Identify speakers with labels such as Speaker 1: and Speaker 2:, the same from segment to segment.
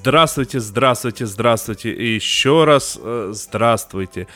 Speaker 1: Здравствуйте, здравствуйте, здравствуйте и еще раз э, здравствуйте.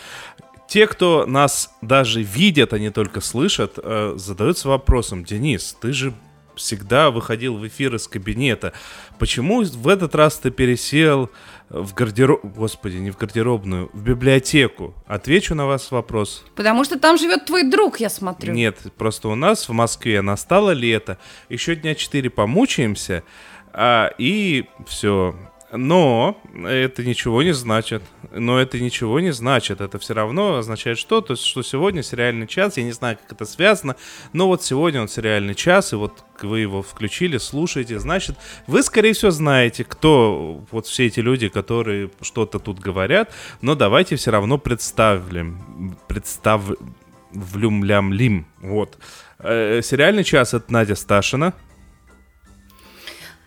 Speaker 1: Те, кто нас даже видят, а не только слышат, э, задаются вопросом, Денис, ты же всегда выходил в эфир из кабинета. Почему в этот раз ты пересел в гардероб... Господи, не в гардеробную, в библиотеку? Отвечу на вас вопрос.
Speaker 2: Потому что там живет твой друг, я смотрю.
Speaker 1: Нет, просто у нас в Москве настало лето. Еще дня четыре помучаемся, а, и все. Но это ничего не значит. Но это ничего не значит. Это все равно означает что? То есть, что сегодня сериальный час. Я не знаю, как это связано. Но вот сегодня он сериальный час. И вот вы его включили, слушаете. Значит, вы, скорее всего, знаете, кто вот все эти люди, которые что-то тут говорят. Но давайте все равно представим. Представлюм-лям-лим. Вот. Э, сериальный час это Надя Сташина.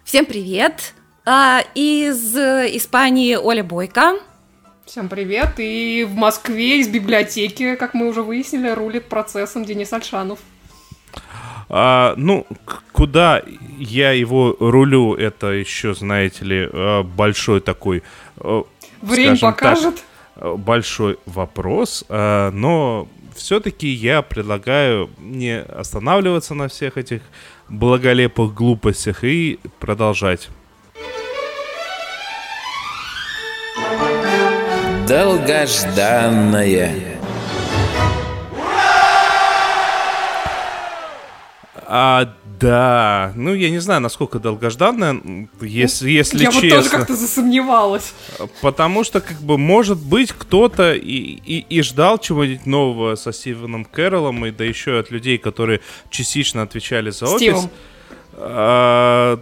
Speaker 2: Всем привет! А, из э, Испании Оля Бойко.
Speaker 3: Всем привет! И в Москве из библиотеки, как мы уже выяснили, рулит процессом Денис Альшанов.
Speaker 1: А, ну, куда я его рулю, это еще, знаете ли, э, большой такой... э,
Speaker 3: Время
Speaker 1: так,
Speaker 3: покажет.
Speaker 1: э, большой вопрос, но все-таки я предлагаю не останавливаться на всех этих благолепых глупостях и продолжать.
Speaker 4: Долгожданное.
Speaker 1: А, да, ну я не знаю, насколько долгожданная, м, если, если
Speaker 3: Я вот
Speaker 1: честно.
Speaker 3: тоже как-то засомневалась.
Speaker 1: Потому что, как бы, может быть, кто-то и, и, и ждал чего-нибудь нового со Стивеном Кэрроллом, и да еще от людей, которые частично отвечали за офис.
Speaker 3: Стивом.
Speaker 1: А,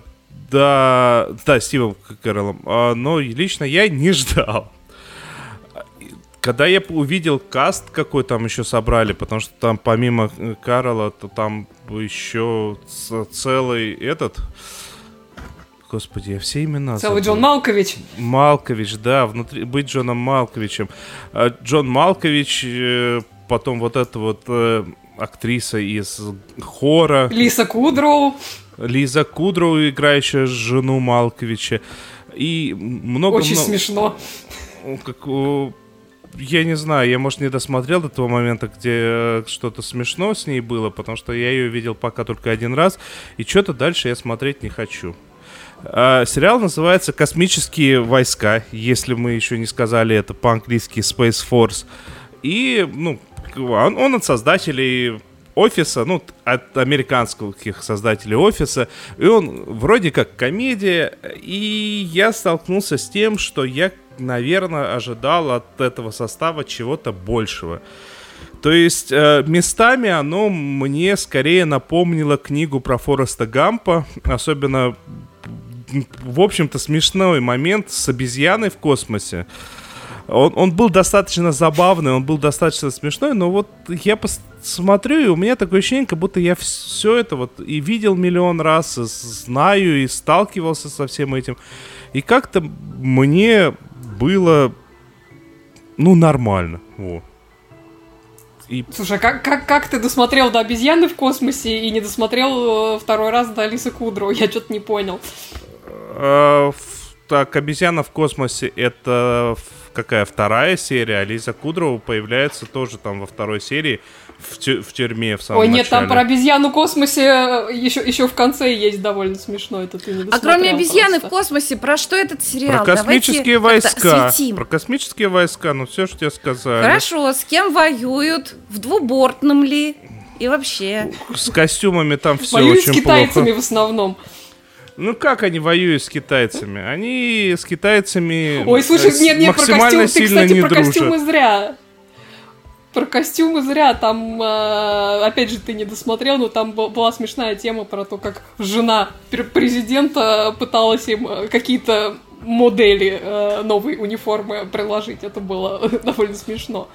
Speaker 1: да, да, Стивом Кэрроллом. А, но лично я не ждал. Когда я увидел каст, какой там еще собрали, потому что там помимо э, Карла, то там еще целый этот... Господи, я все имена
Speaker 3: Целый
Speaker 1: забыл.
Speaker 3: Джон Малкович.
Speaker 1: Малкович, да, внутри быть Джоном Малковичем. А Джон Малкович, э, потом вот эта вот э, актриса из хора,
Speaker 3: Лиса Кудроу.
Speaker 1: Лиза Кудроу, играющая жену Малковича. И много...
Speaker 3: Очень
Speaker 1: много-
Speaker 3: смешно.
Speaker 1: как, я не знаю, я, может, не досмотрел до того момента, где э, что-то смешно с ней было, потому что я ее видел пока только один раз, и что-то дальше я смотреть не хочу. А, сериал называется «Космические войска», если мы еще не сказали это по-английски «Space Force». И, ну, он, он от создателей офиса, ну, от американских создателей офиса, и он вроде как комедия, и я столкнулся с тем, что я, наверное, ожидал от этого состава чего-то большего. То есть э, местами оно мне скорее напомнило книгу про Фореста Гампа, особенно, в общем-то, смешной момент с обезьяной в космосе. Он, он был достаточно забавный, он был достаточно смешной, но вот я пос- смотрю, и у меня такое ощущение, как будто я все это вот и видел миллион раз, и знаю, и сталкивался со всем этим. И как-то мне было, ну, нормально. Вот. И
Speaker 3: Слушай, а как, как, как ты досмотрел до обезьяны в космосе и не досмотрел э, второй раз до Лисы Кудроу? Я что-то не понял.
Speaker 1: В- Так, обезьяна в космосе это какая вторая серия, а Лиза Кудрова появляется тоже там во второй серии в, тю- в тюрьме в самом
Speaker 3: Ой, нет, там про обезьяну в космосе еще, еще в конце есть довольно смешно. Это ты не
Speaker 2: А кроме обезьяны в
Speaker 3: просто.
Speaker 2: космосе, про что этот сериал?
Speaker 1: Про космические
Speaker 2: Давайте
Speaker 1: войска. Про космические войска, ну все, что тебе сказали.
Speaker 2: Хорошо, с кем воюют? В двубортном ли? И вообще.
Speaker 1: С костюмами там все
Speaker 3: Воюют
Speaker 1: очень
Speaker 3: с китайцами
Speaker 1: плохо.
Speaker 3: в основном.
Speaker 1: Ну как они воюют с китайцами? Они с китайцами
Speaker 3: Ой, слушай,
Speaker 1: э,
Speaker 3: нет, нет, про
Speaker 1: максимально
Speaker 3: костюм. Ты,
Speaker 1: сильно
Speaker 3: кстати,
Speaker 1: не
Speaker 3: про
Speaker 1: дружат.
Speaker 3: костюмы зря. Про костюмы зря. Там, э, опять же, ты не досмотрел, но там была смешная тема про то, как жена пр- президента пыталась им э, какие-то модели э, новой униформы приложить. Это было довольно смешно.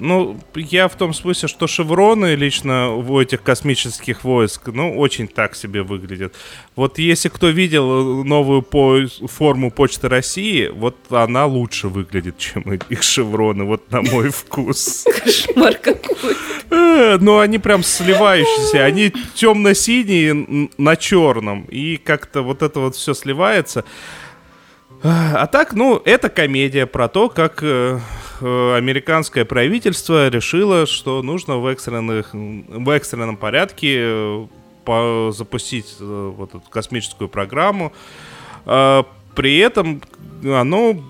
Speaker 1: Ну, я в том смысле, что шевроны лично у этих космических войск, ну, очень так себе выглядят. Вот если кто видел новую по форму Почты России, вот она лучше выглядит, чем их шевроны, вот на мой вкус.
Speaker 2: Кошмар какой.
Speaker 1: Э, ну, они прям сливающиеся, они темно-синие на черном, и как-то вот это вот все сливается. А так, ну, это комедия про то, как э, э, американское правительство решило, что нужно в, экстренных, в экстренном порядке э, по, запустить вот эту космическую программу. Э, при этом оно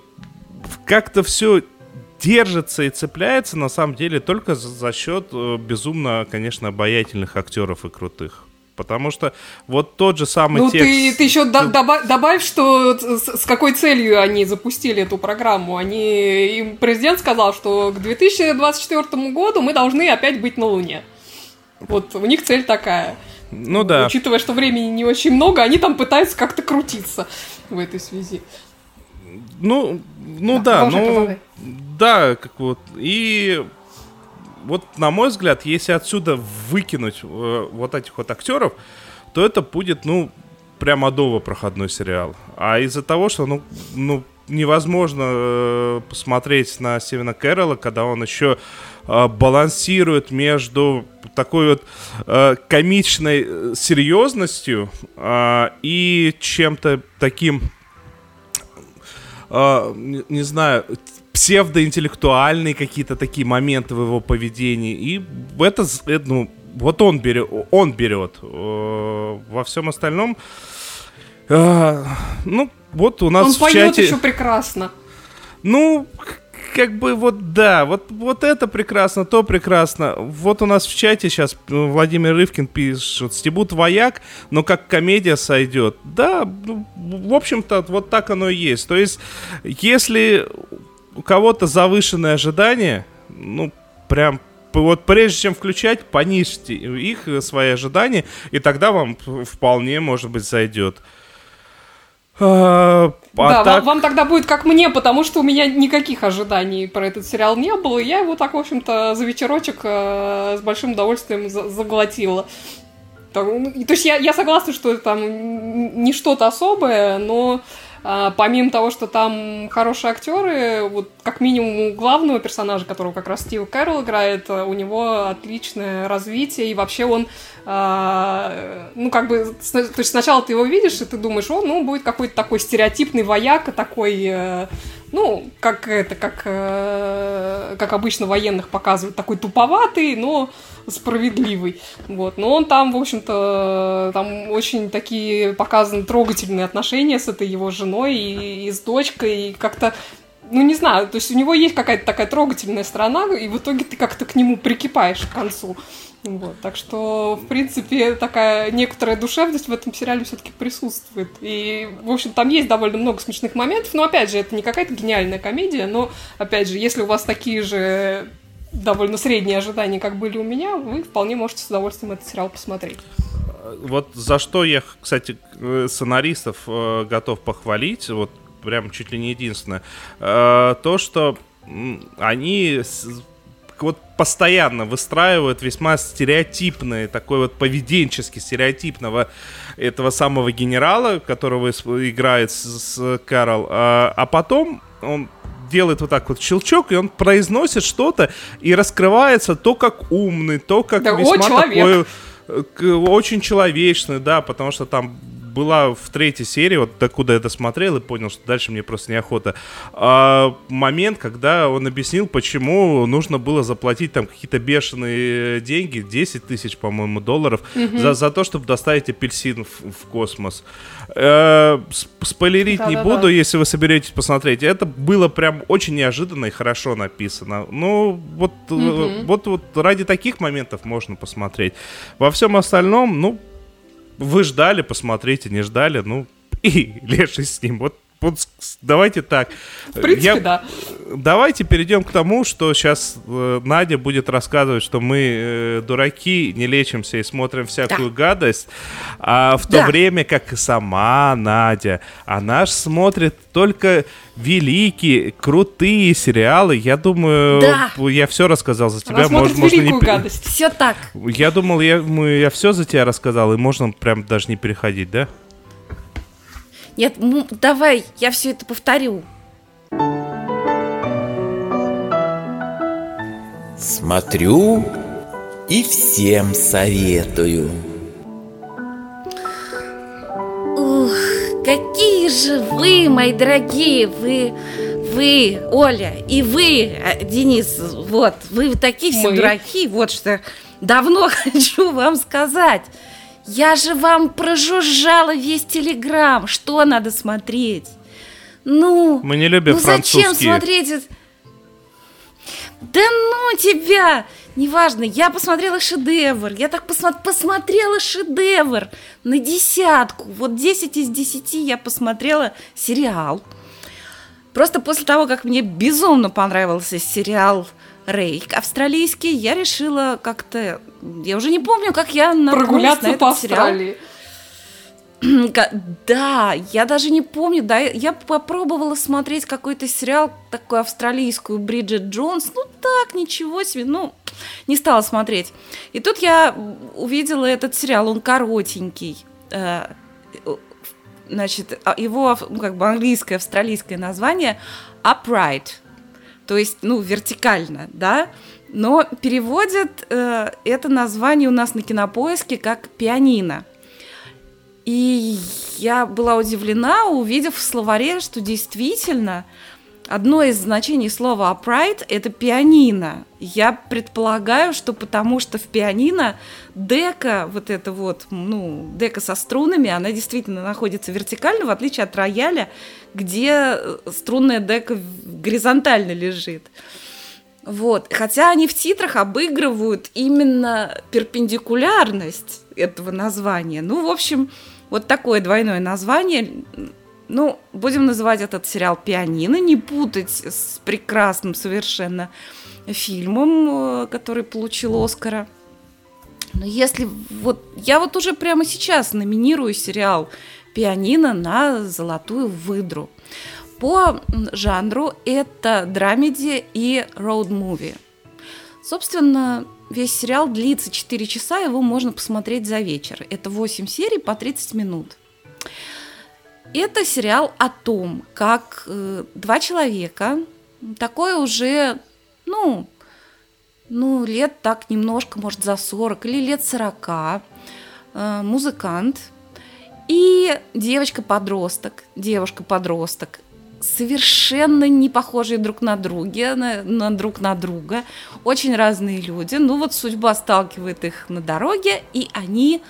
Speaker 1: как-то все держится и цепляется на самом деле только за, счет безумно, конечно, обаятельных актеров и крутых. Потому что вот тот же самый
Speaker 3: ну,
Speaker 1: текст...
Speaker 3: ты, ты еще до, добавь, добавь, что с, с какой целью они запустили эту программу. Они, им президент сказал, что к 2024 году мы должны опять быть на Луне. Вот у них цель такая.
Speaker 1: Ну да.
Speaker 3: Учитывая, что времени не очень много, они там пытаются как-то крутиться в этой связи.
Speaker 1: Ну, ну да, да ну, да, как вот. И вот, на мой взгляд, если отсюда выкинуть э, вот этих вот актеров, то это будет, ну, прям адово проходной сериал. А из-за того, что, ну, ну невозможно э, посмотреть на Стивена Кэрролла, когда он еще э, балансирует между такой вот э, комичной э, серьезностью э, и чем-то таким, э, не, не знаю, псевдоинтеллектуальные какие-то такие моменты в его поведении. И это, это ну, вот он берет, он берет. Э, во всем остальном, э, ну, вот у нас
Speaker 3: он
Speaker 1: в
Speaker 3: поет
Speaker 1: чате...
Speaker 3: еще прекрасно.
Speaker 1: Ну, как бы вот да, вот, вот это прекрасно, то прекрасно. Вот у нас в чате сейчас Владимир Рывкин пишет, стебут вояк, но как комедия сойдет. Да, ну, в общем-то, вот так оно и есть. То есть, если у кого-то завышенные ожидания, ну, прям вот прежде чем включать, понизьте их, э, свои ожидания, и тогда вам вполне, может быть, зайдет.
Speaker 3: А, а да, так... вам, вам тогда будет как мне, потому что у меня никаких ожиданий про этот сериал не было, и я его так, в общем-то, за вечерочек э, с большим удовольствием за заглотила. Там, ну, то есть я, я согласна, что это там не что-то особое, но а, помимо того, что там хорошие актеры, вот как минимум у главного персонажа, которого как раз Стив Кэрролл играет, у него отличное развитие, и вообще он, а, ну, как бы, то есть сначала ты его видишь, и ты думаешь, о, ну, будет какой-то такой стереотипный вояка, такой, э, ну, как это, как, э, как обычно военных показывают, такой туповатый, но справедливый. Вот. Но он там, в общем-то, там очень такие показаны трогательные отношения с этой его женой и, и с дочкой, и как-то ну, не знаю, то есть у него есть какая-то такая трогательная сторона, и в итоге ты как-то к нему прикипаешь к концу. Вот, так что, в принципе, такая некоторая душевность в этом сериале все-таки присутствует. И, в общем, там есть довольно много смешных моментов, но, опять же, это не какая-то гениальная комедия, но, опять же, если у вас такие же довольно средние ожидания, как были у меня, вы вполне можете с удовольствием этот сериал посмотреть.
Speaker 1: Вот за что я, кстати, э, сценаристов э, готов похвалить, вот прям чуть ли не единственное, э, то, что они вот постоянно выстраивают весьма стереотипные, такой вот поведенчески стереотипного этого самого генерала, которого играет с, с Карл, а, а потом он делает вот так вот щелчок, и он произносит что-то, и раскрывается то, как умный, то, как
Speaker 3: да,
Speaker 1: весьма
Speaker 3: о, человек.
Speaker 1: такой э, очень человечный, да, потому что там была в третьей серии, вот докуда я досмотрел и понял, что дальше мне просто неохота, а, момент, когда он объяснил, почему нужно было заплатить там какие-то бешеные деньги, 10 тысяч, по-моему, долларов, mm-hmm. за, за то, чтобы доставить апельсин в, в космос. Э, спойлерить да, не буду, если вы соберетесь посмотреть. Это было прям очень неожиданно и хорошо написано. Ну, вот, mm-hmm. вот, вот ради таких моментов можно посмотреть. Во всем остальном, ну, вы ждали, посмотрите, не ждали, ну, и леший с ним. Вот вот давайте так.
Speaker 3: В принципе,
Speaker 1: Я-
Speaker 3: да.
Speaker 1: Давайте перейдем к тому, что сейчас Надя будет рассказывать, что мы э, дураки, не лечимся и смотрим всякую гадость, а в то
Speaker 2: Да.
Speaker 1: время как и сама Надя, она ж смотрит только великие, крутые сериалы. Я думаю,
Speaker 2: Да.
Speaker 1: я все рассказал за тебя.
Speaker 3: Она смотрит
Speaker 1: мож- можно не
Speaker 3: гадость.
Speaker 2: Все так.
Speaker 1: Я думал, я, мы- я все за тебя рассказал, и можно прям даже не переходить, да?
Speaker 2: Нет, ну, давай, я все это повторю.
Speaker 4: Смотрю и всем советую.
Speaker 2: Ух, какие же вы, мои дорогие, вы, вы, Оля, и вы, э, Денис, вот, вы такие все
Speaker 3: Мы.
Speaker 2: дураки, вот что давно хочу вам сказать. Я же вам прожужжала весь телеграм, что надо смотреть. Ну,
Speaker 1: Мы не любим
Speaker 2: ну зачем смотреть? Да ну тебя! Неважно, я посмотрела шедевр. Я так посмо- посмотрела шедевр на десятку. Вот 10 из 10 я посмотрела сериал. Просто после того, как мне безумно понравился сериал Рейк австралийский, я решила как-то... Я уже не помню, как я наткнулась на
Speaker 3: Прогуляться
Speaker 2: этот
Speaker 3: по
Speaker 2: сериал.
Speaker 3: Австралии.
Speaker 2: Ка- Да, я даже не помню, да, я попробовала смотреть какой-то сериал, такой австралийскую, Бриджит Джонс, ну так, ничего себе, ну, не стала смотреть. И тут я увидела этот сериал, он коротенький, э, значит, а его ну, как бы английское, австралийское название Upright, то есть, ну, вертикально, да, но переводят э, это название у нас на кинопоиске как пианино. И я была удивлена, увидев в словаре, что действительно одно из значений слова upright – это пианино. Я предполагаю, что потому что в пианино дека, вот это вот, ну, дека со струнами, она действительно находится вертикально, в отличие от рояля, где э, струнная дека горизонтально лежит. Вот. Хотя они в титрах обыгрывают именно перпендикулярность этого названия. Ну, в общем, вот такое двойное название. Ну, будем называть этот сериал «Пианино», не путать с прекрасным совершенно фильмом, э, который получил Оскара. Но если вот... Я вот уже прямо сейчас номинирую сериал «Пианино» на «Золотую выдру». По жанру это драмеди и роуд-муви. Собственно, весь сериал длится 4 часа, его можно посмотреть за вечер. Это 8 серий по 30 минут. Это сериал о том, как э, два человека, такое уже, ну, ну, лет так немножко, может, за 40 или лет 40, э, музыкант и девочка-подросток, девушка-подросток, совершенно не похожие друг на друга, на, на друг на друга, очень разные люди. Ну вот судьба сталкивает их на дороге, и они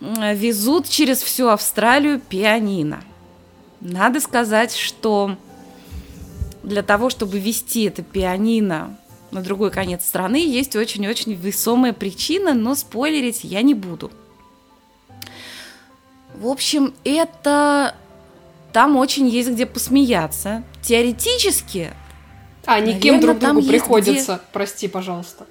Speaker 2: везут через всю Австралию пианино. Надо сказать, что для того, чтобы вести это пианино на другой конец страны, есть очень-очень весомая причина, но спойлерить я не буду. В общем, это там очень есть где посмеяться. Теоретически
Speaker 3: А, никем
Speaker 2: Наверно,
Speaker 3: друг другу приходится. Прости, пожалуйста.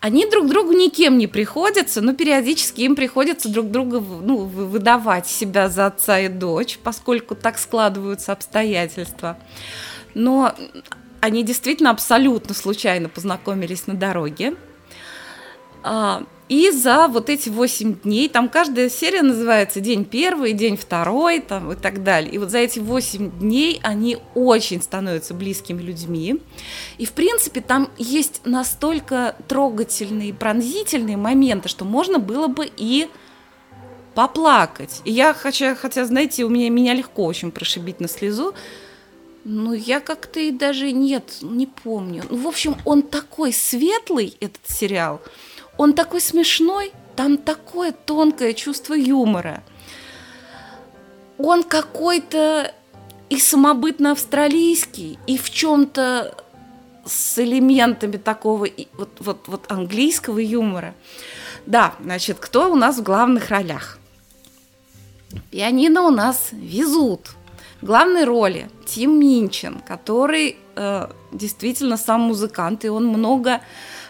Speaker 2: Они друг другу никем не приходятся, но периодически им приходится друг друга ну, вы- выдавать себя за отца и дочь, поскольку так складываются обстоятельства. Но они действительно абсолютно случайно познакомились на дороге. А, И за вот эти 8 дней, там каждая серия называется день первый, день второй там, и так далее. И вот за эти 8 дней они очень становятся близкими людьми. И, в принципе, там есть настолько трогательные, пронзительные моменты, что можно было бы и поплакать. И я, хотя, хотя знаете, у меня, меня легко очень прошибить на слезу, но я как-то и даже нет, не помню. Ну, в общем, он такой светлый, этот сериал, он такой смешной, там такое тонкое чувство юмора. Он какой-то и самобытно австралийский, и в чем-то с элементами такого вот, вот, вот английского юмора. Да, значит, кто у нас в главных ролях? Пианино у нас везут. Главной роли Тим Минчин, который э, действительно сам музыкант, и он много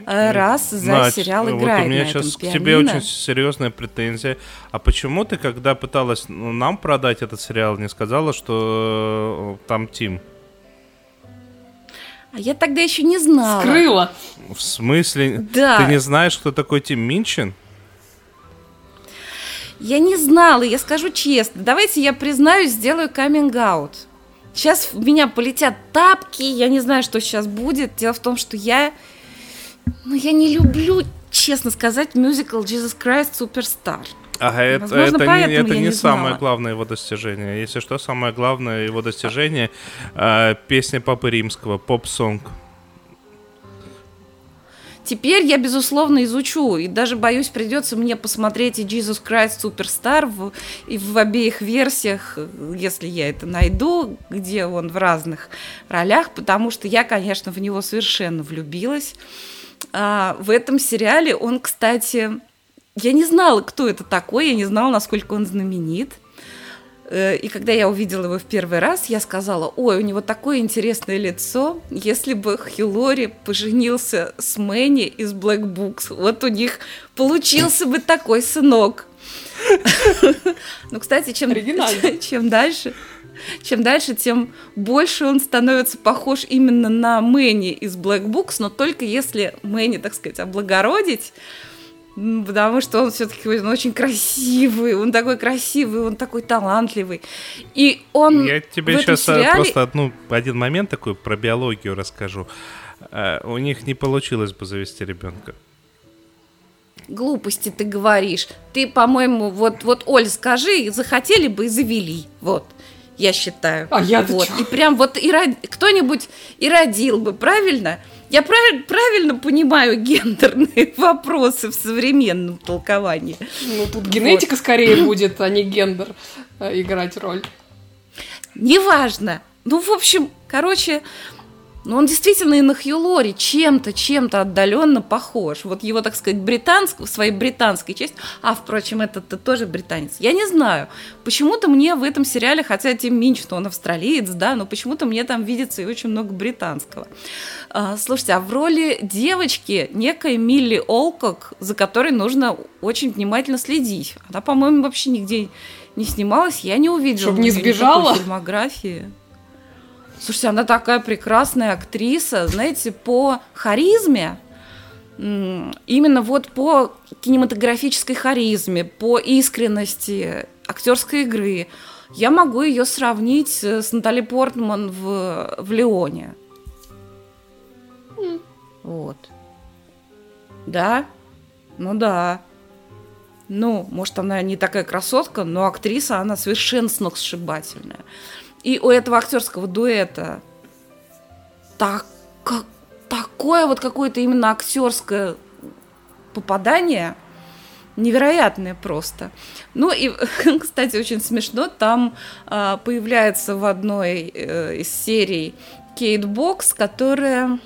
Speaker 2: э, раз за
Speaker 1: Надь,
Speaker 2: сериал
Speaker 1: вот
Speaker 2: играет
Speaker 1: у меня
Speaker 2: на этом
Speaker 1: сейчас к
Speaker 2: пианино.
Speaker 1: тебе очень серьезная претензия. А почему ты, когда пыталась ну, нам продать этот сериал, не сказала, что э, там Тим?
Speaker 2: А я тогда еще не знала.
Speaker 3: Скрыла.
Speaker 1: В смысле?
Speaker 2: Да.
Speaker 1: Ты не знаешь, кто такой Тим Минчин?
Speaker 2: Я не знала, я скажу честно. Давайте я признаюсь, сделаю каминг-аут. Сейчас в меня полетят тапки, я не знаю, что сейчас будет. Дело в том, что я... Ну, я не люблю, честно сказать, мюзикл Jesus Christ Superstar.
Speaker 1: Ага, это,
Speaker 2: Возможно,
Speaker 1: это не, это не,
Speaker 2: не
Speaker 1: самое
Speaker 2: знала.
Speaker 1: главное его достижение. Если что, самое главное его достижение э, песня Папы Римского, поп-сонг.
Speaker 2: Теперь я, безусловно, изучу, и даже, боюсь, придется мне посмотреть и Jesus Christ Superstar в, и в обеих версиях, если я это найду, где он в разных ролях, потому что я, конечно, в него совершенно влюбилась. А, в этом сериале он, кстати, я не знала, кто это такой, я не знала, насколько он знаменит. Э, И когда я увидела его в первый раз, я сказала, ой, у него такое интересное лицо. Если бы Хилори поженился с Мэнни из Black Books, вот у них получился бы такой сынок. Ну, кстати, чем, чем дальше, чем дальше, тем больше он становится похож именно на Мэнни из Black Books, но только если Мэнни, так сказать, облагородить, Потому что он все-таки очень красивый, он такой красивый, он такой талантливый. И он
Speaker 1: Я тебе сейчас
Speaker 2: сериале-
Speaker 1: просто одну, один момент такой про биологию расскажу. Э, у них не получилось бы завести ребенка.
Speaker 2: глупости ты говоришь. Ты, по-моему, вот, вот, Оль, скажи, захотели бы и завели. Вот, я считаю.
Speaker 3: А я-то
Speaker 2: вот.
Speaker 3: чё?
Speaker 2: И прям вот и род- кто-нибудь и родил бы, правильно? Я прав- правильно понимаю гендерные вопросы в современном толковании.
Speaker 3: Ну, тут генетика скорее будет, а не гендер э, играть роль.
Speaker 2: Неважно. Ну, в общем, короче, ну, он действительно и на Хью Лори чем-то, чем-то отдаленно похож. Вот его, так сказать, британск, своей британской части. А, впрочем, этот тоже британец. Я не знаю. Почему-то мне в этом сериале, хотя Тим Минч, что он австралиец, да, но почему-то мне там видится и очень много британского. А, слушайте, а в роли девочки некая Милли Олкок, за которой нужно очень внимательно следить. Она, по-моему, вообще нигде не снималась, я не увидела.
Speaker 3: Чтоб не сбежала?
Speaker 2: фильмографии. Слушайте, она такая прекрасная актриса, знаете, по харизме, именно вот по кинематографической харизме, по искренности актерской игры, я могу ее сравнить э, с Натали Портман в, в Леоне. Вот. Да? Ну да. Ну, может, она не такая красотка, но актриса, она совершенно сногсшибательная. И у этого актерского дуэта так, как- такое вот какое-то именно актерское попадание невероятное просто. Ну и, кстати, очень смешно, там а, появляется в одной э, из серий Кейт Бокс, которая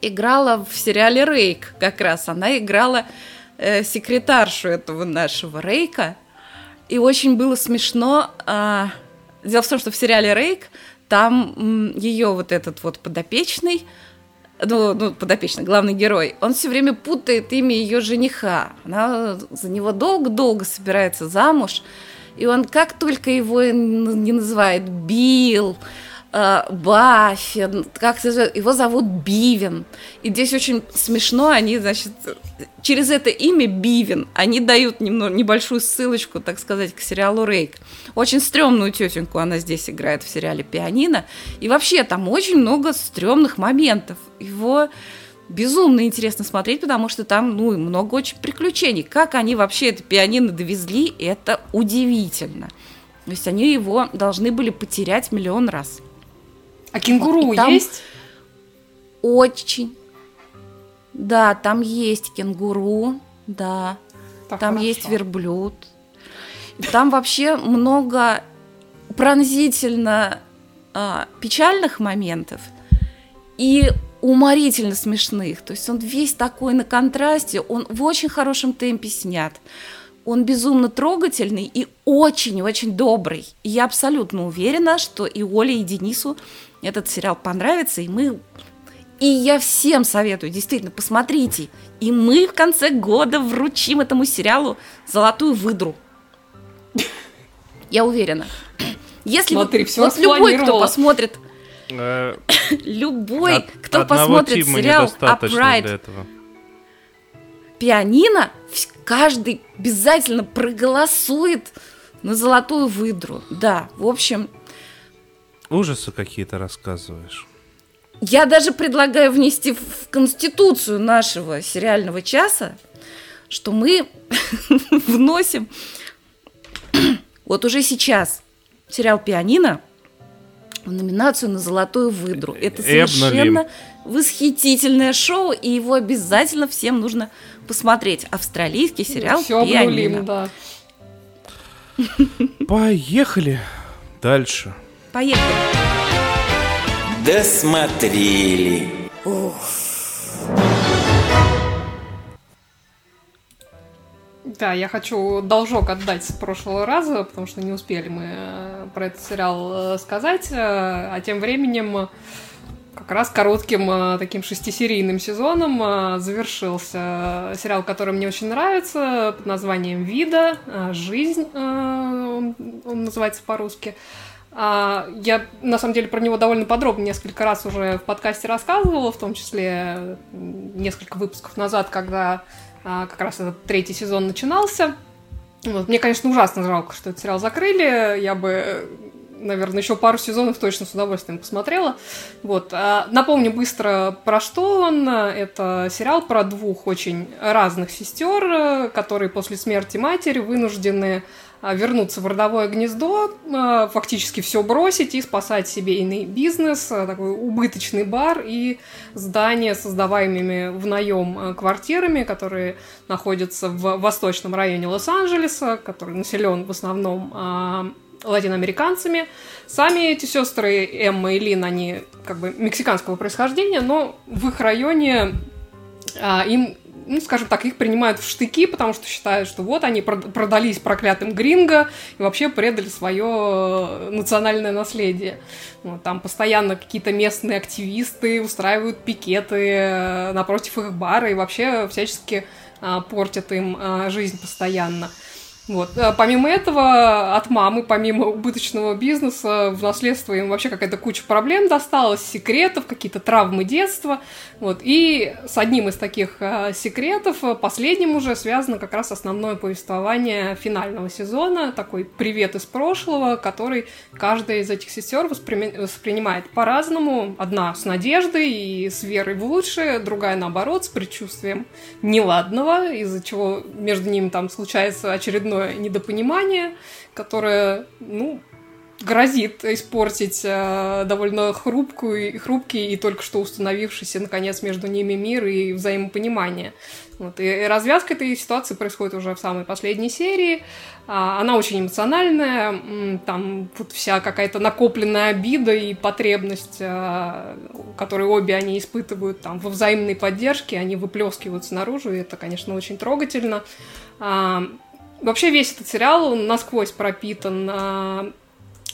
Speaker 2: играла в сериале Рейк как раз. Она играла э, секретаршу этого нашего Рейка. И очень было смешно. а, дело в том, что в сериале Рейк там ее вот этот вот подопечный, ну, ну, подопечный, главный герой, он все время путает имя ее жениха. Она за него долго-долго собирается замуж, и он как только его не называет Билл, Баффин, как его зовут Бивен. И здесь очень смешно, они, значит, через это имя Бивен, они дают немного, небольшую ссылочку, так сказать, к сериалу Рейк. Очень стрёмную тетеньку она здесь играет в сериале «Пианино». И вообще там очень много стрёмных моментов. Его безумно интересно смотреть, потому что там, ну, много очень приключений. Как они вообще это пианино довезли, это удивительно. То есть они его должны были потерять миллион раз.
Speaker 3: А кенгуру
Speaker 2: И там-
Speaker 3: есть?
Speaker 2: Очень. Да, там есть кенгуру, да.
Speaker 3: Так,
Speaker 2: там
Speaker 3: хорошо.
Speaker 2: есть верблюд. Там вообще много пронзительно а, печальных моментов и уморительно смешных. То есть он весь такой на контрасте, он в очень хорошем темпе снят. Он безумно трогательный и очень-очень добрый. И я абсолютно уверена, что и Оле, и Денису этот сериал понравится, и мы... И я всем советую, действительно, посмотрите. И мы в конце года вручим этому сериалу золотую выдру. Я уверена. Если
Speaker 3: Смотри,
Speaker 2: вот,
Speaker 3: всё
Speaker 2: вот любой, кто посмотрит,
Speaker 1: Э,
Speaker 2: любой, кто посмотрит
Speaker 1: Тима
Speaker 2: сериал Upright. Пианино, каждый обязательно проголосует на золотую выдру. Да, в общем,
Speaker 1: Ужасы какие-то рассказываешь.
Speaker 2: я даже предлагаю внести в конституцию нашего сериального часа, что мы вносим вот уже сейчас сериал «Пианино» в номинацию на «Золотую выдру». Это
Speaker 1: И обновим.
Speaker 2: совершенно восхитительное шоу, и его обязательно всем нужно посмотреть. Австралийский сериал
Speaker 3: Все
Speaker 2: «Пианино».
Speaker 3: обнулим, да.
Speaker 1: Поехали дальше.
Speaker 2: Поехали.
Speaker 4: Досмотрели.
Speaker 3: Да, я хочу должок отдать с прошлого раза, потому что не успели мы э, про этот сериал э, сказать. Э, А тем временем как раз коротким э, таким шестисерийным сезоном э, завершился сериал, который мне очень нравится, под названием «Вида. э, Жизнь», он называется по-русски. А, Я, на самом деле, про него довольно подробно несколько раз уже в подкасте рассказывала, в том числе несколько выпусков назад, когда а, как раз этот третий сезон начинался. Мне, конечно, ужасно жалко, что этот сериал закрыли. Я бы, наверное, еще пару сезонов точно с удовольствием посмотрела. Вот. А, Напомню быстро, про что он. Это сериал про двух очень разных сестер, которые после смерти матери вынуждены а, вернуться в родовое гнездо, а, фактически все бросить и спасать семейный бизнес, такой убыточный бар и здание создаваемыми в наем квартирами, которые находятся в восточном районе Лос-Анджелеса, который населен в основном латиноамериканцами. Сами эти сестры Эмма и Лин, они как бы мексиканского происхождения, но в их районе а, им, ну, скажем так, их принимают в штыки, потому что считают, что вот они прод- продались проклятым гринго и вообще предали свое национальное наследие. Вот, там постоянно какие-то местные активисты устраивают пикеты э, напротив их бара и вообще всячески а, портят им а, жизнь постоянно. Вот. А Помимо этого, от мамы, помимо убыточного бизнеса, в наследство им вообще какая-то куча проблем досталась, секретов, какие-то травмы детства. Вот. И с одним из таких а, секретов, а, последним уже, связано как раз основное повествование финального сезона, такой привет из прошлого, который каждая из этих сестер восприме- воспринимает по-разному. Одна с надеждой и с верой в лучшее, другая, наоборот, с предчувствием неладного, из-за чего между ними там случается очередное недопонимание, которое, ну, грозит испортить э, довольно хрупкую, хрупкий и только что установившийся, наконец, между ними мир и взаимопонимание. Вот. И, и развязка этой ситуации происходит уже в самой последней серии. А, она очень эмоциональная, там вот вся какая-то накопленная обида и потребность, э, которую обе они испытывают там, во взаимной поддержке, они выплескиваются наружу, и это, конечно, очень трогательно. А, Вообще весь этот сериал он насквозь пропитан а,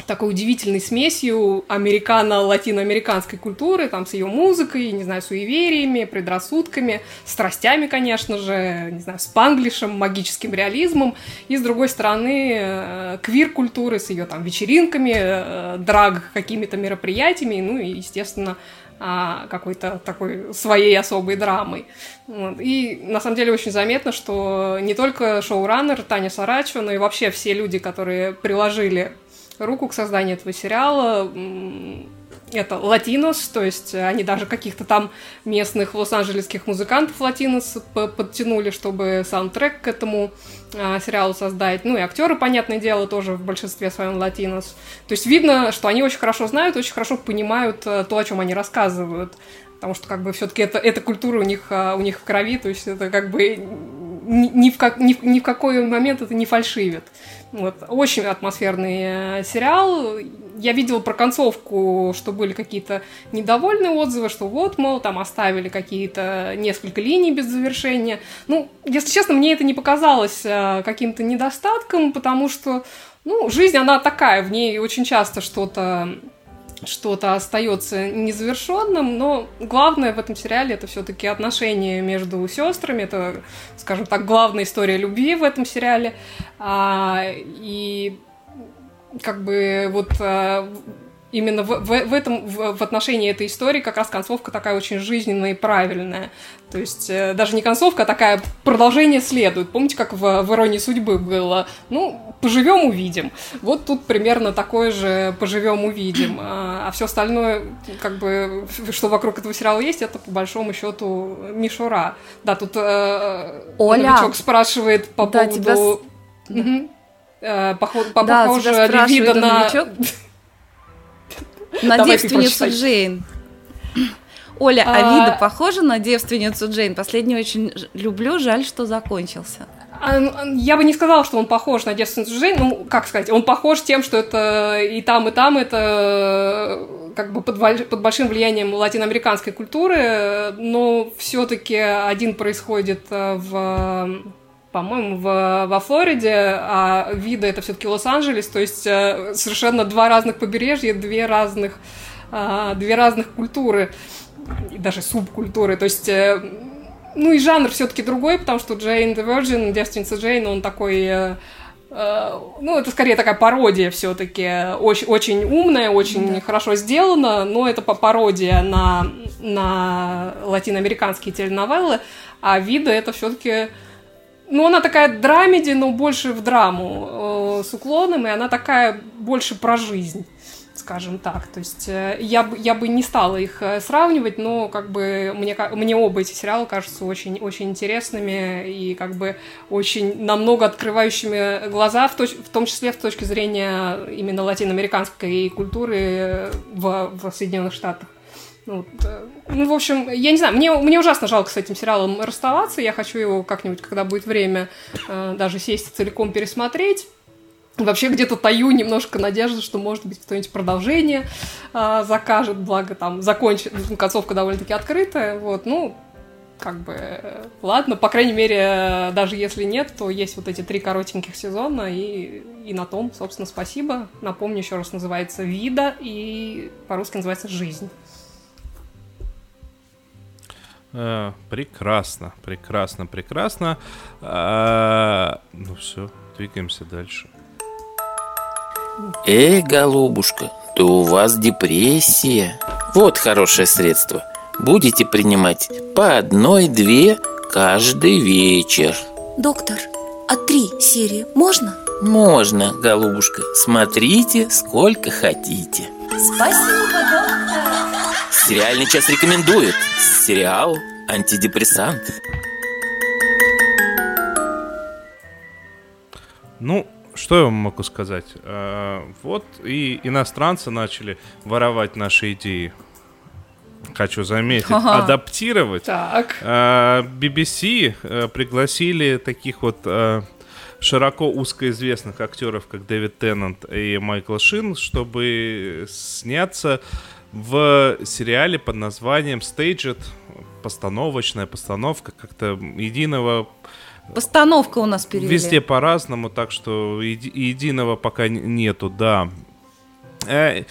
Speaker 3: такой удивительной смесью американо-латиноамериканской культуры, там, с ее музыкой, не знаю, суевериями, предрассудками, страстями, конечно же, не знаю, спанглишем, магическим реализмом, и, с другой стороны, э, квир-культуры с ее там вечеринками, э, драг какими-то мероприятиями, ну и, естественно, а, какой-то такой своей особой драмой. И на самом деле очень заметно, что не только шоураннер Таня Сарачева, но и вообще все люди, которые приложили руку к созданию этого сериала, это латинос, то есть они даже каких-то там местных лос-анджелесских музыкантов латинос подтянули, чтобы саундтрек к этому а, сериалу создать. Ну и актеры, понятное дело, тоже в большинстве своем латинос. То есть видно, что они очень хорошо знают, очень хорошо понимают а, то, о чем они рассказывают. Потому что как бы все-таки это, эта культура у них, а, у них в крови, то есть это как бы ни, ни, в как, ни, ни в какой момент это не фальшивит. Вот. Очень атмосферный э, сериал. Я видела про концовку, что были какие-то недовольные отзывы, что вот, мол, там оставили какие-то несколько линий без завершения. Ну, если честно, мне это не показалось э, каким-то недостатком, потому что, ну, жизнь, она такая, в ней очень часто что-то что-то остается незавершенным, но главное в этом сериале это все-таки отношения между сестрами, это, скажем так, главная история любви в этом сериале. А, и как бы вот а, именно в, в, в этом, в, в отношении этой истории как раз концовка такая очень жизненная и правильная. То есть э, даже не концовка, а такая продолжение следует. Помните, как в, в «Иронии судьбы» было? Ну, поживем, увидим. Вот тут примерно такое же поживем, увидим. А, а все остальное, как бы, что вокруг этого сериала есть, это по большому счету мишура. Да, тут э,
Speaker 2: Оля,
Speaker 3: новичок спрашивает по
Speaker 2: да,
Speaker 3: поводу...
Speaker 2: Тебя...
Speaker 3: Угу. Э, похоже, да,
Speaker 2: похоже
Speaker 3: ли вида на...
Speaker 2: На девственницу Джейн. Оля, а, а вида похожа на девственницу Джейн? Последний очень люблю, жаль, что закончился.
Speaker 3: А, я бы не сказала, что он похож на девственницу Джейн. Ну, как сказать, он похож тем, что это и там, и там это как бы под, под большим влиянием латиноамериканской культуры, но все-таки один происходит э, в по-моему, в, во Флориде, а вида это все-таки Лос-Анджелес, то есть э, совершенно два разных побережья, две разных, э, две разных культуры, и даже субкультуры, то есть э, ну и жанр все-таки другой, потому что Джейн the Virgin, девственница Джейн, он такой ну, это скорее такая пародия все-таки, очень, очень умная, очень да. хорошо сделана, но это пародия на, на латиноамериканские теленовеллы, а вида это все-таки ну, она такая драмеди, но больше в драму э, с уклоном, и она такая больше про жизнь, скажем так. То есть э, я, я бы не стала их э, сравнивать, но как бы мне, мне оба эти сериалы кажутся очень, очень интересными и как бы очень намного открывающими глаза, в, точ, в том числе в точке зрения именно латиноамериканской культуры в, в Соединенных Штатах. Ну, э, ну, в общем, я не знаю, мне, мне ужасно жалко с этим сериалом расставаться. Я хочу его как-нибудь, когда будет время, э, даже сесть целиком пересмотреть. Вообще где-то таю немножко надежды, что, может быть, кто-нибудь продолжение э, закажет, благо там закончит, ну, концовка довольно-таки открытая, вот, ну, как бы, э, ладно, по крайней мере, даже если нет, то есть вот эти три коротеньких сезона, и, и на том, собственно, спасибо. Напомню, еще раз называется «Вида», и по-русски называется «Жизнь».
Speaker 1: Э, прекрасно, прекрасно, прекрасно. А, ну все, двигаемся дальше.
Speaker 4: Эй, голубушка, да у вас депрессия. Вот хорошее средство. Будете принимать по одной-две каждый вечер.
Speaker 5: Доктор, а три серии можно?
Speaker 4: Можно, голубушка. Смотрите, сколько хотите.
Speaker 5: Спасибо.
Speaker 4: Сериальный час рекомендует. Сериал «Антидепрессант».
Speaker 1: Ну, что я вам могу сказать? А, вот и иностранцы начали воровать наши идеи. Хочу заметить, ага. адаптировать.
Speaker 3: Так.
Speaker 1: А, BBC а, пригласили таких вот а, широко узкоизвестных актеров, как Дэвид Теннант и Майкл Шин, чтобы сняться в сериале под названием Staged, постановочная постановка, как-то единого...
Speaker 2: Постановка у нас перевели.
Speaker 1: Везде по-разному, так что еди- единого пока нету, да. Э,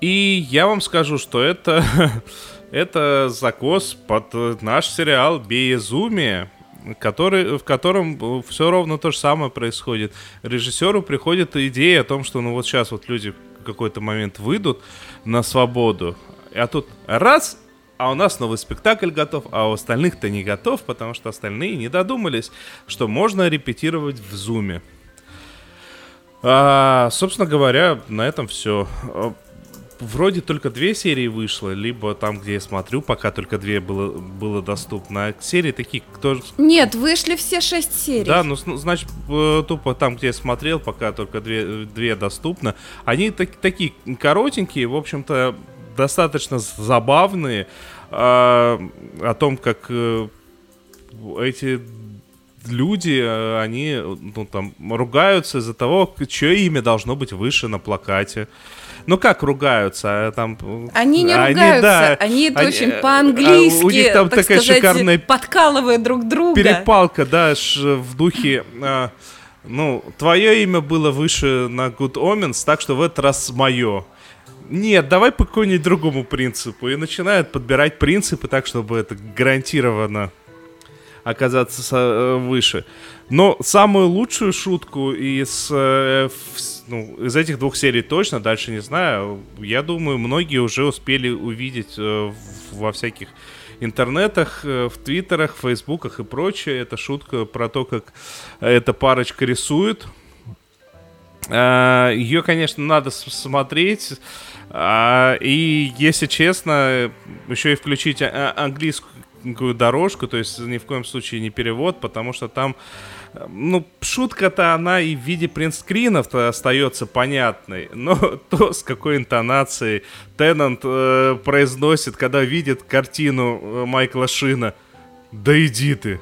Speaker 1: и я вам скажу, что это, это закос под наш сериал «Безумие», который, в котором все ровно то же самое происходит. Режиссеру приходит идея о том, что ну вот сейчас вот люди в какой-то момент выйдут на свободу, а тут раз, а у нас новый спектакль готов, а у остальных-то не готов, потому что остальные не додумались, что можно репетировать в зуме. А, собственно говоря, на этом все вроде только две серии вышло, либо там, где я смотрю, пока только две было, было доступно. А серии такие, кто...
Speaker 2: Нет, вышли все шесть серий.
Speaker 1: Да, ну, значит, тупо там, где я смотрел, пока только две, две доступно. Они так, такие коротенькие, в общем-то, достаточно забавные. А, о том, как э, эти люди, э, они, ну, там, ругаются из-за того, чье имя должно быть выше на плакате. Ну как ругаются? А Там,
Speaker 2: Они не ругаются, они, это очень
Speaker 1: э,
Speaker 2: по-английски,
Speaker 1: а у них там
Speaker 2: так
Speaker 1: такая
Speaker 2: сказать,
Speaker 1: шикарная
Speaker 2: подкалывая друг друга.
Speaker 1: перепалка, да, в духе... а, ну, твое имя было выше на Good Omens, так что в этот раз мое. Нет, давай по какому-нибудь другому принципу. И начинают подбирать принципы так, чтобы это гарантированно оказаться э, выше. Но самую лучшую шутку из, э, ну, из этих двух серий точно, дальше не знаю. Я думаю, многие уже успели увидеть э, во всяких интернетах, в твиттерах, фейсбуках и прочее. Это шутка про то, как эта парочка рисует. Ее, конечно, надо смотреть. А, И, если честно, еще и включить а- английскую дорожку, то есть ни в коем случае не перевод, потому что там, э, ну, шутка-то она и в виде принтскринов-то остается понятной, но то, с какой интонацией Теннант э, произносит, когда видит картину э, Майкла Шина, да иди ты.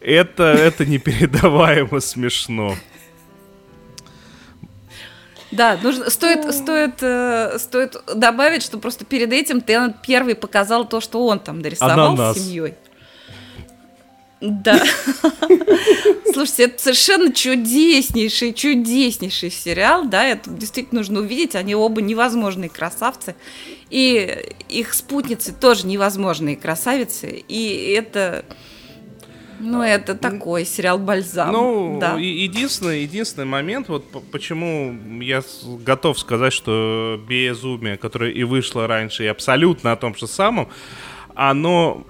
Speaker 1: Это, это непередаваемо смешно.
Speaker 2: Да, нужно, стоит, стоит, э, стоит добавить, что просто перед этим Теннант первый показал то, что он там дорисовал
Speaker 1: Ананас.
Speaker 2: с семьей. Да. Слушайте, это совершенно чудеснейший, чудеснейший сериал, да, это действительно нужно увидеть, они оба невозможные красавцы, и их спутницы тоже невозможные красавицы, и это, ну, это такой сериал бальзам,
Speaker 1: Ну,
Speaker 2: да.
Speaker 1: единственный, единственный момент, вот почему я готов сказать, что Безумие, которое и вышло раньше, и абсолютно о том же самом, оно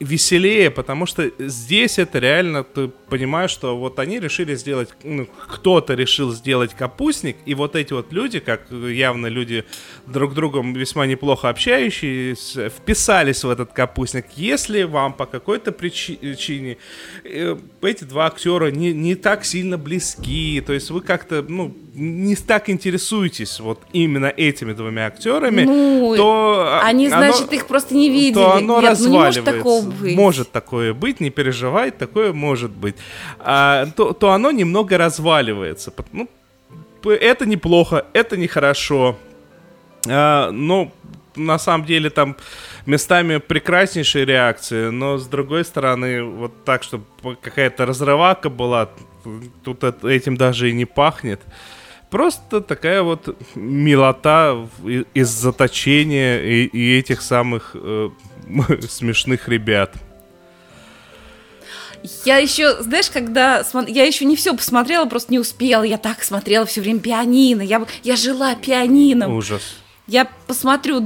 Speaker 1: веселее, потому что здесь это реально, ты понимаешь, что вот они решили сделать, ну, кто-то решил сделать капустник, и вот эти вот люди, как явно люди друг другом весьма неплохо общающиеся, вписались в этот капустник. Если вам по какой-то причи- причине э, эти два актера не, не так сильно близки, то есть вы как-то, ну, не так интересуетесь вот именно этими двумя актерами,
Speaker 2: Ну,
Speaker 1: то а,
Speaker 2: Они,
Speaker 1: оно-
Speaker 2: значит, их просто не видели.
Speaker 1: то оно
Speaker 2: Нет, ну не может
Speaker 1: разваливается.
Speaker 2: такого быть.
Speaker 1: Может такое быть, не переживай, такое может быть. А, то, то оно немного разваливается. Ну, это неплохо, это нехорошо. А, но на самом деле там местами прекраснейшие реакции, но с другой стороны, вот так, чтобы какая-то разрывака была, тут эт- этим даже и не пахнет. Просто такая вот милота из заточения и, и этих самых э, смешных ребят.
Speaker 2: Я еще, знаешь, когда я еще не все посмотрела, просто не успела. Я так смотрела все время пианино. Я, я жила пианином.
Speaker 1: Ужас.
Speaker 2: Я посмотрю,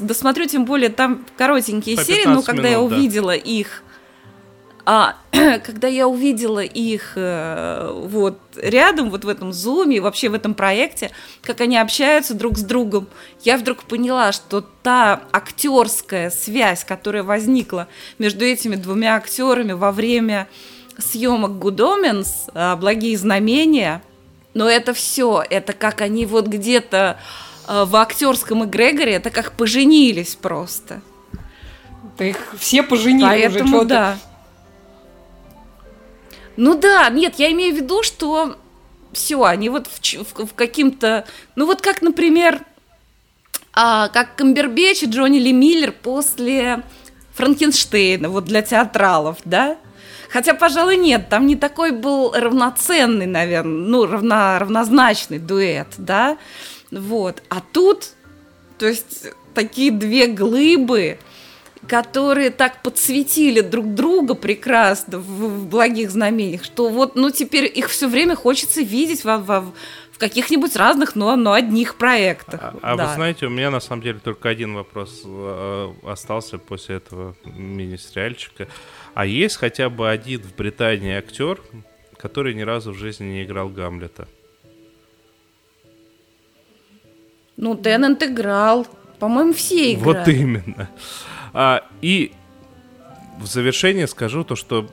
Speaker 2: досмотрю, тем более там коротенькие серии, но
Speaker 1: 15
Speaker 2: когда я
Speaker 1: минут, да.
Speaker 2: увидела их, а, когда я увидела их э, вот рядом, вот в этом зуме, вообще в этом проекте, как они общаются друг с другом, я вдруг поняла, что та актерская связь, которая возникла между этими двумя актерами во время съемок Omens, а, благие знамения, но это все, это как они вот где-то э, в актерском эгрегоре, это как поженились просто.
Speaker 3: Да их все поженили уже,
Speaker 2: Поэтому
Speaker 3: ты.
Speaker 2: да. Ну да, нет, я имею в виду, что все, они вот в, в- в каким-то, ну вот как, например, а, как Камбербэтч и Джонни Ли Миллер после Франкенштейна, вот для театралов, да? Хотя, пожалуй, нет, там не такой был равноценный, наверное, ну, равно, равнозначный дуэт, да? Вот. А тут, то есть, такие две глыбы, которые так подсветили друг друга прекрасно в, в благих знамениях, что вот, ну, теперь их все время хочется видеть во, во- в каких-нибудь разных, но, но одних проектах.
Speaker 1: А, а
Speaker 2: Да.
Speaker 1: вы знаете, у меня на самом деле только один вопрос э, остался после этого мини-сериальчика. А есть хотя бы один в Британии актер, который ни разу в жизни не играл Гамлета?
Speaker 2: Ну, Теннант играл. По-моему, все играли.
Speaker 1: Вот именно. А, и в завершение скажу то, что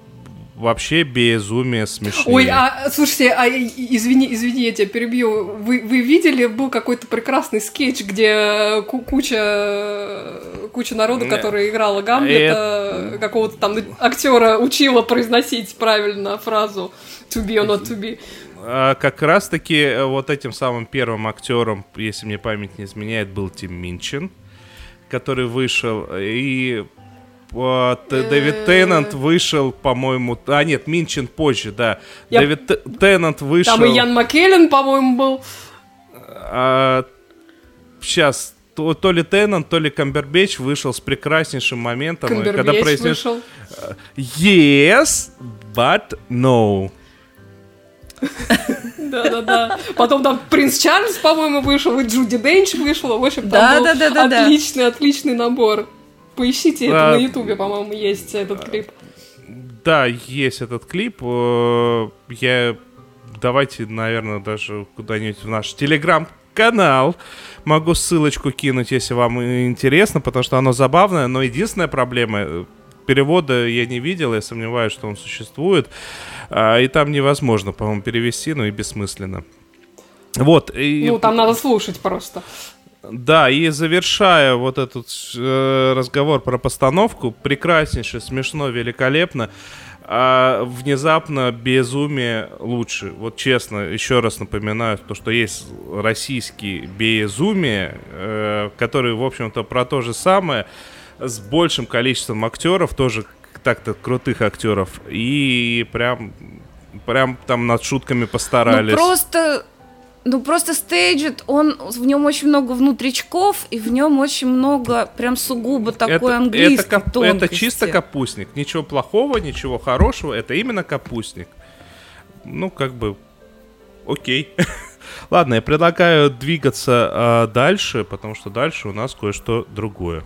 Speaker 1: вообще безумие смешнее.
Speaker 3: Ой, а слушайте, а извини, извини, я тебя перебью. Вы, вы видели, был какой-то прекрасный скетч, где ку- куча куча народу,
Speaker 1: Не.
Speaker 3: которая играла Гамлета, какого-то там актера учила произносить правильно фразу to be or not to be.
Speaker 1: А, как раз-таки э, вот этим самым первым актером, если мне память не изменяет, был Тим Минчин, который вышел, и а, Т- Дэвид Теннант вышел, по-моему... А, нет, Минчин позже, да.
Speaker 3: Я-
Speaker 1: Дэвид Теннант вышел...
Speaker 3: Там и Ян Маккеллен, по-моему, был.
Speaker 1: сейчас, то, то ли Теннант, то ли Камбербэтч вышел с прекраснейшим моментом, когда
Speaker 3: Камбербэтч
Speaker 1: произнес
Speaker 3: вышел.
Speaker 1: Yes, but no.
Speaker 3: Да-да-да. Потом там принц Чарльз, по-моему, вышел, и Джуди Денч вышла. В общем, там был отличный, отличный набор. Поищите это на Ютубе, по-моему, есть этот клип.
Speaker 1: Да, есть этот клип. э, Я давайте, наверное, даже куда-нибудь в наш телеграм-канал могу ссылочку кинуть, если вам интересно, потому что оно забавное. Но единственная проблема э, перевода я не видел, я сомневаюсь, что он существует. А, И там невозможно, по-моему, перевести, ну и бессмысленно. Вот. И...
Speaker 3: Ну, там надо слушать просто.
Speaker 1: Да, и завершая вот этот э, разговор про постановку, прекраснейше, смешно, великолепно. А внезапно безумие лучше. Вот честно, еще раз напоминаю, то, что есть российский безумие, э, который, в общем-то, про то же самое, с большим количеством актеров, тоже так-то крутых актеров, и прям, прям там над шутками постарались.
Speaker 2: Ну просто, ну просто Staged, он в нем очень много внутричков, и в нем очень много прям сугубо такой
Speaker 1: это,
Speaker 2: английской
Speaker 1: это, кап- это чисто капустник. Ничего плохого, ничего хорошего. Это именно капустник. Ну, как бы, окей. Ладно, я предлагаю двигаться а, дальше, потому что дальше у нас кое-что другое.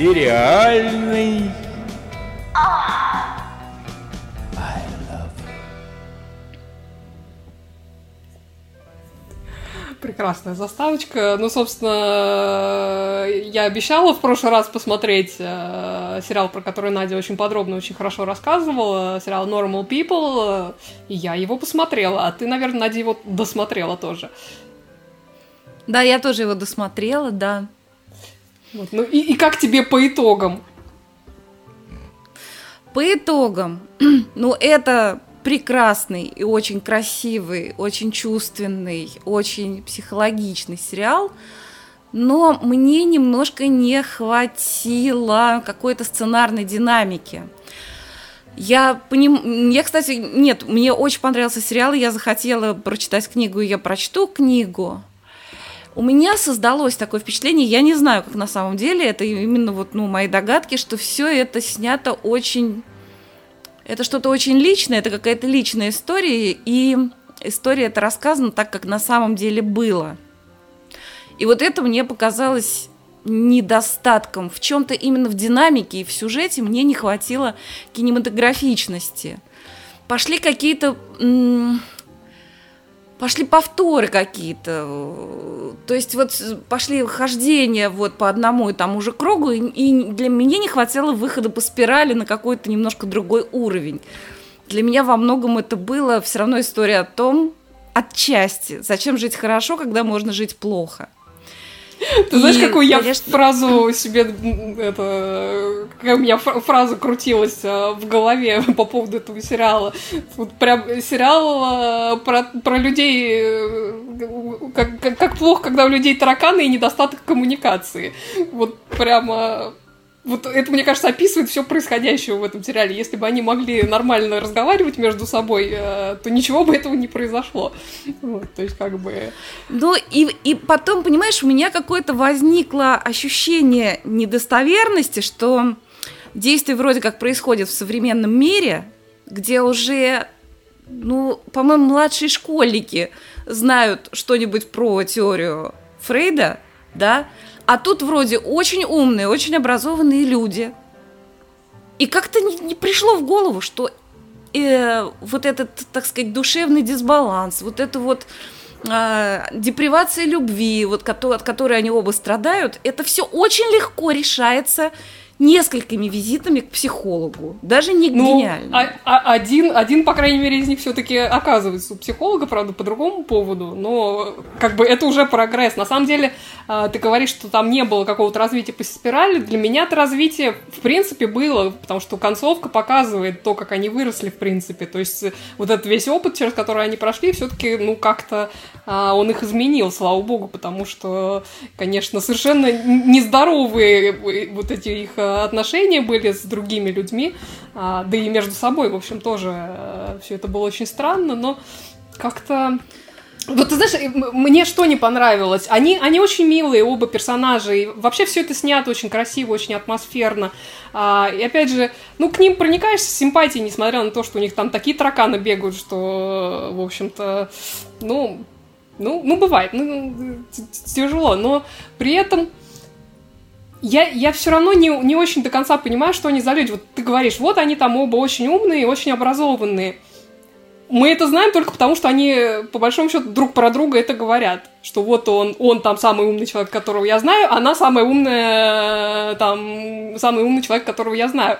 Speaker 4: Сериальный
Speaker 3: Прекрасная заставочка. Ну, собственно, я обещала в прошлый раз посмотреть э, сериал, про который Надя очень подробно, очень хорошо рассказывала. Сериал Normal People. И я его посмотрела. А ты, наверное, Надя его досмотрела тоже.
Speaker 2: Да, я тоже его досмотрела, да.
Speaker 3: Вот. Ну, и, и как тебе по итогам?
Speaker 2: По итогам, ну это прекрасный и очень красивый, очень чувственный, очень психологичный сериал, но мне немножко не хватило какой-то сценарной динамики. Я поним... Я, кстати, нет, мне очень понравился сериал, я захотела прочитать книгу, и я прочту книгу. У меня создалось такое впечатление, я не знаю, как на самом деле, это именно вот, ну, мои догадки, что все это снято очень... Это что-то очень личное, это какая-то личная история, и история это рассказана так, как на самом деле было. И вот это мне показалось недостатком. В чем-то именно в динамике и в сюжете мне не хватило кинематографичности. Пошли какие-то... Пошли повторы какие-то. То есть вот пошли хождения вот по одному и тому же кругу, и, и для меня не хватило выхода по спирали на какой-то немножко другой уровень. Для меня во многом это было все равно история о том, отчасти, зачем жить хорошо, когда можно жить плохо.
Speaker 3: Ты знаешь, какую я фразу себе, это, какая у меня фра- фраза крутилась а, в голове по поводу этого сериала. Вот прям сериал а, про, про людей, э, как, как, как плохо, когда у людей тараканы и недостаток коммуникации. Вот прямо... Вот это, мне кажется, описывает все происходящее в этом сериале. Если бы они могли нормально разговаривать между собой, э, то ничего бы этого не произошло. Вот, то есть, как бы...
Speaker 2: Ну и, и потом, понимаешь, у меня какое-то возникло ощущение недостоверности, что действие вроде как происходит в современном мире, где уже, ну, по-моему, младшие школьники знают что-нибудь про теорию Фрейда, да, а тут вроде очень умные, очень образованные люди. И как-то не, не пришло в голову, что э, вот этот, так сказать, душевный дисбаланс, вот это вот а, депривация любви, вот, от которой они оба страдают, это все очень легко решается несколькими визитами к психологу, даже не
Speaker 3: Ну,
Speaker 2: гениально.
Speaker 3: а- а- один, один, по крайней мере, из них все-таки оказывается у психолога, правда, по другому поводу, но как бы это уже прогресс. На самом деле, а, ты говоришь, что там не было какого-то развития по спирали. Для меня это развитие, в принципе, было, потому что концовка показывает то, как они выросли, в принципе. То есть э, вот этот весь опыт, через который они прошли, все-таки, ну, как-то а, он их изменил, слава богу, потому что, конечно, совершенно нездоровые э, вот эти их э, отношения были с другими людьми, а, да и между собой, в общем, тоже все это было очень странно, но как-то... Вот ты знаешь, мне что не понравилось? Они, они очень милые, оба персонажа, и вообще все это снято очень красиво, очень атмосферно. А, и опять же, ну, к ним проникаешься с симпатией, несмотря на то, что у них там такие тараканы бегают, что, в общем-то, ну, ну, ну, бывает, ну, тяжело, но при этом я, я все равно не, не очень до конца понимаю, что они за люди. Вот ты говоришь, вот они там оба очень умные, очень образованные. Мы это знаем только потому, что они, по большому счету, друг про друга это говорят. Что вот он, он там самый умный человек, которого я знаю, она самая умная, там, самый умный человек, которого я знаю.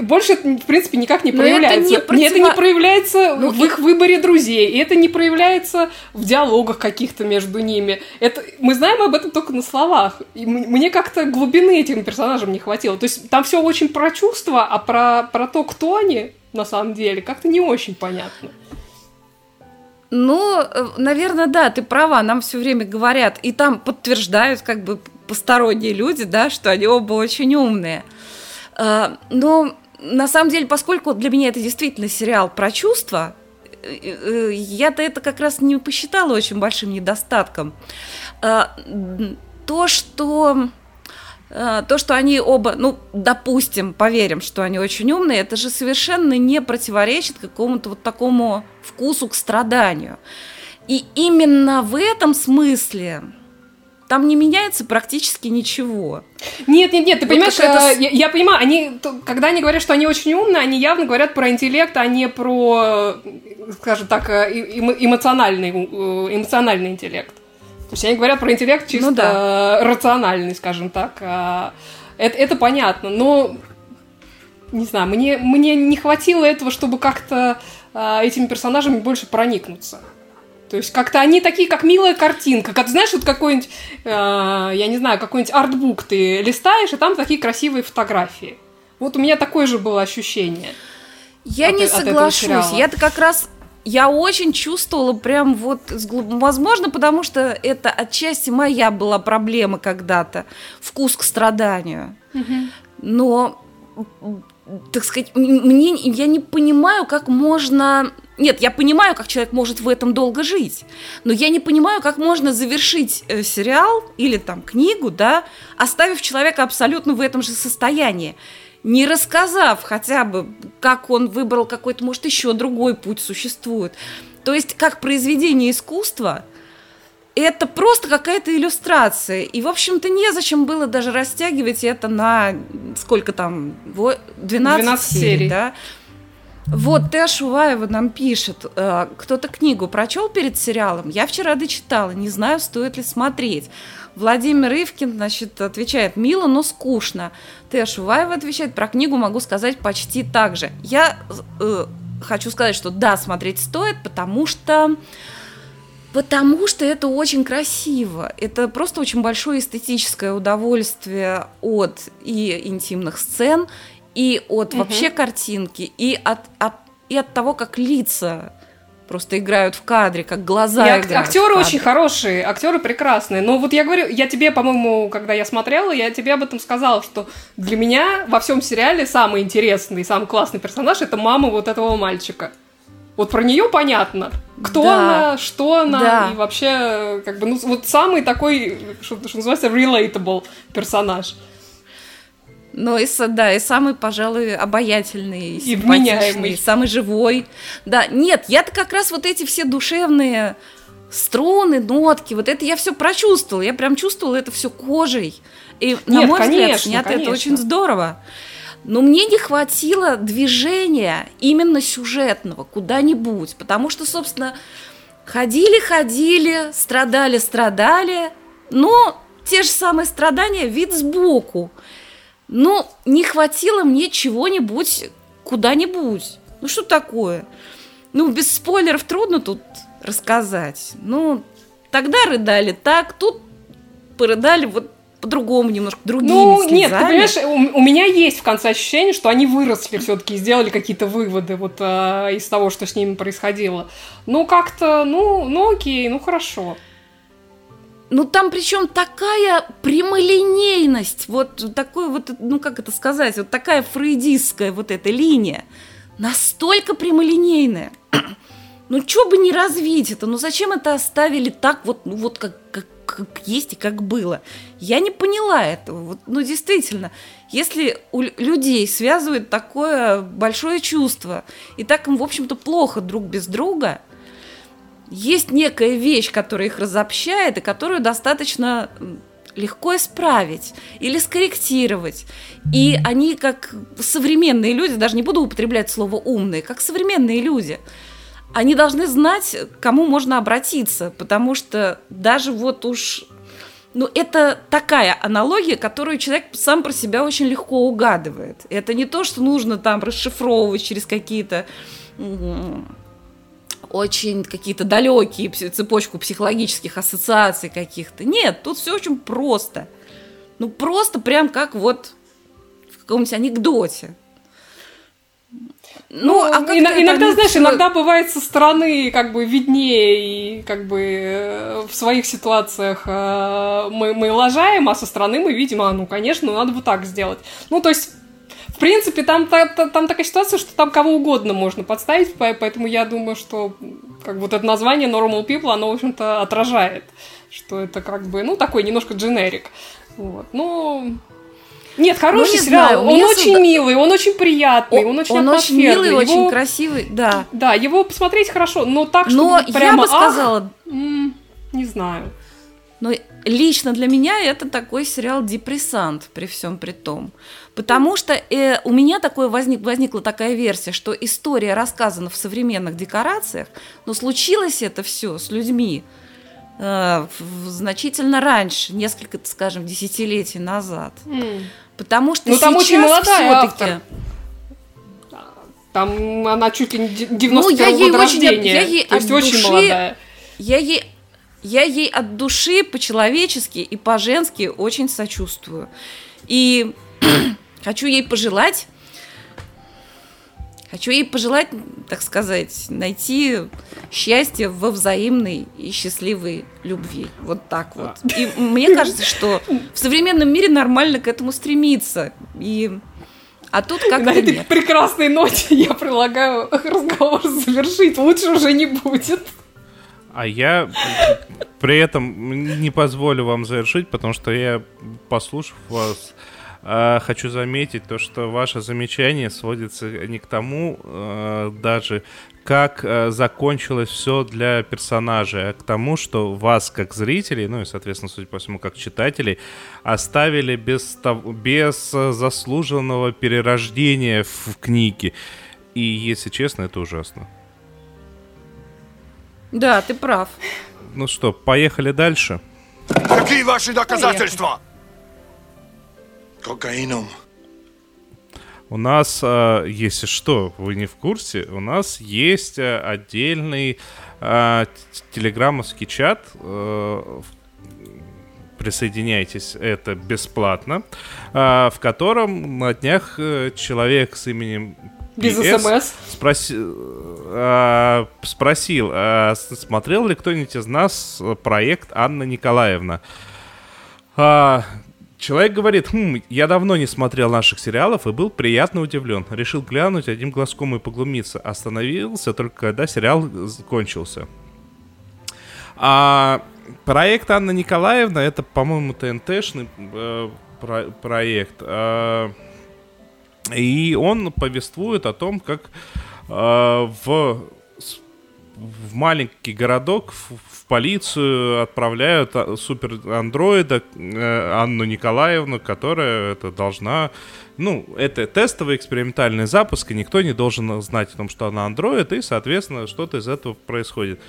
Speaker 3: Больше, это, в принципе, никак не
Speaker 2: Но это
Speaker 3: проявляется.
Speaker 2: не
Speaker 3: Мне это не проявляется
Speaker 2: Ну,
Speaker 3: в их выборе друзей, и это не проявляется в диалогах каких-то между ними. Это, мы знаем об этом только на словах. И мне как-то глубины этим персонажам не хватило. То есть там все очень про чувства, а про, про то, кто они на самом деле, как-то не очень понятно.
Speaker 2: Ну, наверное, да, ты права, нам все время говорят, и там подтверждают как бы посторонние люди, да, что они оба очень умные. А, Но на самом деле, поскольку для меня это действительно сериал про чувства, э, э, я-то это как раз не посчитала очень большим недостатком. А, То, что э, то, что они оба, ну, допустим, поверим, что они очень умные, это же совершенно не противоречит какому-то вот такому вкусу к страданию. И именно в этом смысле там не меняется практически ничего.
Speaker 3: Нет, нет, нет, ты
Speaker 2: Вот
Speaker 3: понимаешь,
Speaker 2: какая-то
Speaker 3: э, я, я понимаю, они, когда они говорят, что они очень умные, они явно говорят про интеллект, а не про, скажем так, э, эмо- эмоциональный, э, эмоциональный интеллект. То есть они говорят про интеллект чисто
Speaker 2: Ну да.
Speaker 3: рациональный, скажем так. а, Это, это понятно, но не знаю, мне, мне не хватило этого, чтобы как-то а, этими персонажами больше проникнуться. То есть как-то они такие, как милая картинка. Как, знаешь, вот какой-нибудь, э, я не знаю, какой-нибудь артбук ты листаешь, и там такие красивые фотографии. Вот у меня такое же было ощущение.
Speaker 2: Я
Speaker 3: От-
Speaker 2: не
Speaker 3: этого
Speaker 2: соглашусь. Я-то как раз я очень чувствовала прям вот, возможно, потому что это отчасти моя была проблема когда-то, вкус к страданию. Но, м, так сказать, мне, я не понимаю, как можно... Нет, я понимаю, как человек может в этом долго жить, но я не понимаю, как можно завершить э, сериал или там книгу, да, оставив человека абсолютно в этом же состоянии не рассказав хотя бы, как он выбрал какой-то, может, еще другой путь существует. То есть, как произведение искусства, это просто какая-то иллюстрация. И, в общем-то, незачем было даже растягивать это на сколько там, во- 12,
Speaker 3: 12
Speaker 2: серий,
Speaker 3: серий.
Speaker 2: да? Вот Теа Шуваева нам пишет, э, кто-то книгу прочел перед сериалом? Я вчера дочитала, не знаю, стоит ли смотреть. Владимир Ивкин, значит, отвечает, мило, но скучно. Теа Шуваева отвечает, про книгу могу сказать почти так же. Я э, хочу сказать, что да, смотреть стоит, потому что Потому что это очень красиво. Это просто очень большое эстетическое удовольствие от и интимных сцен, и от
Speaker 3: Мгм.
Speaker 2: вообще картинки, и от, от- и от того, как лица просто играют в кадре, как глаза
Speaker 3: И ак-
Speaker 2: играют
Speaker 3: актеры очень хорошие, актеры прекрасные. Но вот я говорю, я тебе, по-моему, когда я смотрела, я тебе об этом сказала, что для меня во всем сериале самый интересный, самый классный персонаж это мама вот этого мальчика. Вот про нее понятно. Кто
Speaker 2: Да.
Speaker 3: она, что она,
Speaker 2: Да.
Speaker 3: и вообще, как бы, ну, вот самый такой, что, что называется, relatable персонаж.
Speaker 2: Ну, и, да, и самый, пожалуй, обаятельный,
Speaker 3: И
Speaker 2: симпатичный, самый живой. Да, нет, я-то как раз вот эти все душевные струны, нотки, вот это я все прочувствовала. Я прям чувствовала это все кожей. И, на
Speaker 3: Нет,
Speaker 2: мой взгляд,
Speaker 3: конечно,
Speaker 2: снято это
Speaker 3: конечно.
Speaker 2: очень здорово. Но мне не хватило движения именно сюжетного куда-нибудь, потому что, собственно, Ходили, ходили, страдали, страдали. Но те же самые страдания вид сбоку. Ну, не хватило мне чего-нибудь куда-нибудь. Ну, что такое? Ну, без спойлеров трудно тут рассказать. Ну, тогда рыдали так, тут порыдали вот по-другому немножко, другими
Speaker 3: Ну,
Speaker 2: слезами.
Speaker 3: нет, ты понимаешь, у, у меня есть в конце ощущение, что они выросли все-таки и сделали какие-то выводы вот а, из того, что с ними происходило. Ну, как-то, ну, ну окей, ну хорошо.
Speaker 2: Ну, там причем такая прямолинейность, вот такой вот, ну, как это сказать, вот такая фрейдистская вот эта линия, настолько прямолинейная. Ну, что бы не развить это, ну, зачем это оставили так вот, ну, вот как, как, как есть и как было? Я не поняла этого. Вот, ну, действительно, если у лю- людей связывает такое большое чувство, и так им, в общем-то, плохо друг без друга, есть некая вещь, которая их разобщает и которую достаточно легко исправить или скорректировать. И они, как современные люди, даже не буду употреблять слово умные, как современные люди, они должны знать, к кому можно обратиться, потому что даже вот уж ну, это такая аналогия, которую человек сам про себя очень легко угадывает. Это не то, что нужно там расшифровывать через какие-то очень какие-то далекие цепочку психологических ассоциаций каких-то. Нет, тут все очень просто. Ну, просто прям как вот в каком-нибудь анекдоте. Ну, а как это
Speaker 3: иногда, знаешь, иногда бывает со стороны как бы виднее и как бы э, в своих ситуациях э, мы, мы лажаем, а со стороны мы видим, а ну, конечно, надо вот так сделать. Ну, то есть в принципе, там, та- та- там такая ситуация, что там кого угодно можно подставить, по- поэтому я думаю, что как бы вот это название Normal People, оно, в общем-то, отражает, что это как бы, ну, такой немножко дженерик. Вот. Ну, нет, хороший
Speaker 2: Ну, не
Speaker 3: сериал,
Speaker 2: знаю,
Speaker 3: он очень
Speaker 2: созда-
Speaker 3: милый, он очень приятный, он, очень
Speaker 2: он очень милый,
Speaker 3: атмосферный,
Speaker 2: очень
Speaker 3: его-
Speaker 2: красивый, да.
Speaker 3: Да, его посмотреть хорошо, но так, чтобы
Speaker 2: Но
Speaker 3: вот прямо,
Speaker 2: я бы
Speaker 3: «Ах»,
Speaker 2: сказала,
Speaker 3: м, не знаю.
Speaker 2: Но лично для меня это такой сериал депрессант при всем при том. Потому что э, у меня такое возник, возникла такая версия, что история рассказана в современных декорациях, но случилось это все с людьми э, в- значительно раньше, несколько, скажем, десятилетий назад.
Speaker 3: М.
Speaker 2: Потому что
Speaker 3: Ну, там очень молодая автор. Там она чуть ли не де-
Speaker 2: Ну,
Speaker 3: 92
Speaker 2: я ей
Speaker 3: года
Speaker 2: очень-
Speaker 3: рождения,
Speaker 2: я ей
Speaker 3: то есть очень
Speaker 2: души-
Speaker 3: молодая.
Speaker 2: Я ей, я ей от души по-человечески и по-женски очень сочувствую. И хочу ей пожелать, хочу ей пожелать, так сказать, найти счастье во взаимной и счастливой любви. Вот так вот. И мне кажется, что в современном мире нормально к этому стремиться. И... А тут
Speaker 3: На
Speaker 2: как-то
Speaker 3: этой
Speaker 2: нет.
Speaker 3: прекрасной ноте я предлагаю разговор завершить. Лучше уже не будет.
Speaker 1: А я при этом не позволю вам завершить, потому что я, послушав вас, э, хочу заметить то, что ваше замечание сводится не к тому э, даже, как э, закончилось все для персонажей, а к тому, что вас, как зрителей, ну и, соответственно, судя по всему, как читателей, оставили без, без э, заслуженного перерождения в, в книге. И, если честно, это ужасно.
Speaker 2: Да, ты прав.
Speaker 1: Ну что, поехали дальше.
Speaker 6: Какие ваши доказательства? Кокаином.
Speaker 1: У нас, э, если что, вы не в курсе, у нас есть э, отдельный т- телеграммовский чат. э, Присоединяйтесь, это бесплатно, в котором на днях э, человек с именем
Speaker 3: Без СМС.
Speaker 1: спроси- спросил, а смотрел ли кто-нибудь из нас э, проект Анна Николаевна. А, человек говорит, «Хм, я давно не смотрел наших сериалов и был приятно удивлен. Решил глянуть одним глазком и поглумиться. Остановился только когда сериал закончился. А проект Анна Николаевна это, по-моему, ТНТшный э, про- проект. А, и он повествует о том, как э, в, в маленький городок в, в полицию отправляют а, супер-андроида э, Анну Николаевну, которая это должна... Ну, это тестовый экспериментальный запуск, и никто не должен знать о том, что она андроид, и, соответственно, что-то из этого происходит.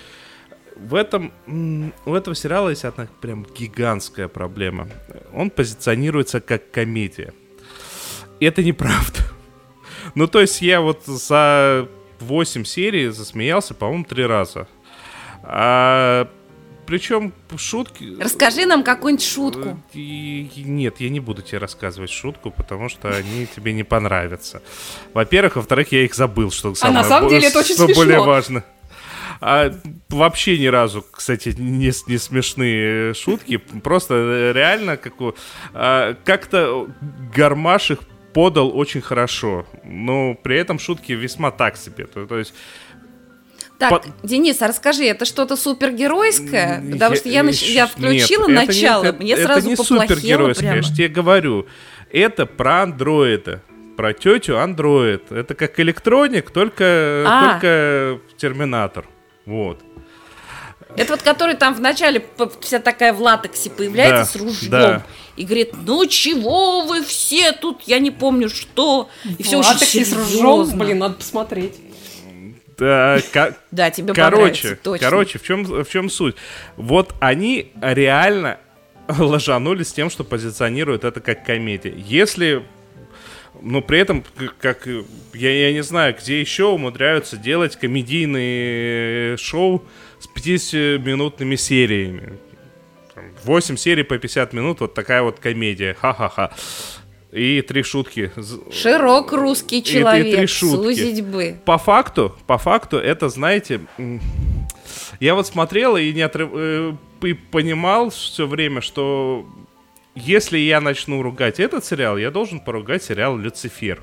Speaker 1: в этом, у этого сериала есть одна прям гигантская проблема. Он позиционируется как комедия. Это неправда. Ну, то есть я вот за 8 серий засмеялся, по-моему, три раза. А, причем шутки...
Speaker 2: Расскажи нам какую-нибудь шутку.
Speaker 1: Э, и- нет, я не буду тебе рассказывать шутку, потому что они тебе не понравятся. Во-первых, во-вторых, я их забыл, что самое
Speaker 3: А на самом деле это очень смешно.
Speaker 1: более важно. А, вообще ни разу, кстати, не, не смешные шутки. Просто э, реально как, а, как-то Гармаш их подал очень хорошо. Но при этом шутки весьма так себе. То, то есть
Speaker 2: Так,
Speaker 1: По-
Speaker 2: Денис, а расскажи, это что-то супергеройское? Потому что я, нач- я включила
Speaker 1: нет, это не-
Speaker 2: начало,
Speaker 1: это-
Speaker 2: мне
Speaker 1: это
Speaker 2: сразу
Speaker 1: не
Speaker 2: поплохело
Speaker 1: супергеройское,
Speaker 2: прямо.
Speaker 1: я же тебе говорю. Это про андроида. Про тетю андроид. Это как электроник, только,
Speaker 2: А.
Speaker 1: только терминатор. Вот.
Speaker 2: Это вот который там вначале вся такая в латексе появляется
Speaker 1: Да,
Speaker 2: с ружьем
Speaker 1: да.
Speaker 2: и говорит, ну чего вы все тут, я не помню что, и все очень
Speaker 3: Латексе с ружьем,
Speaker 2: серьезно.
Speaker 3: блин, надо посмотреть.
Speaker 1: Да, ка-
Speaker 2: Да, тебе
Speaker 1: короче,
Speaker 2: точно.
Speaker 1: короче, в чем, в чем суть? Вот они реально ложанулись тем, что позиционируют это как комедия. Если но при этом, как я, я не знаю, где еще умудряются делать комедийные шоу с 50-минутными сериями. Там, 8 серий по 50 минут, вот такая вот комедия. Ха-ха-ха. И три шутки.
Speaker 2: Широк русский
Speaker 1: и три
Speaker 2: человек,
Speaker 1: шутки.
Speaker 2: сузить бы.
Speaker 1: По факту, по факту, это, знаете, я вот смотрел и не отрыв... э, и понимал все время, что если я начну ругать этот сериал, я должен поругать сериал Люцифер.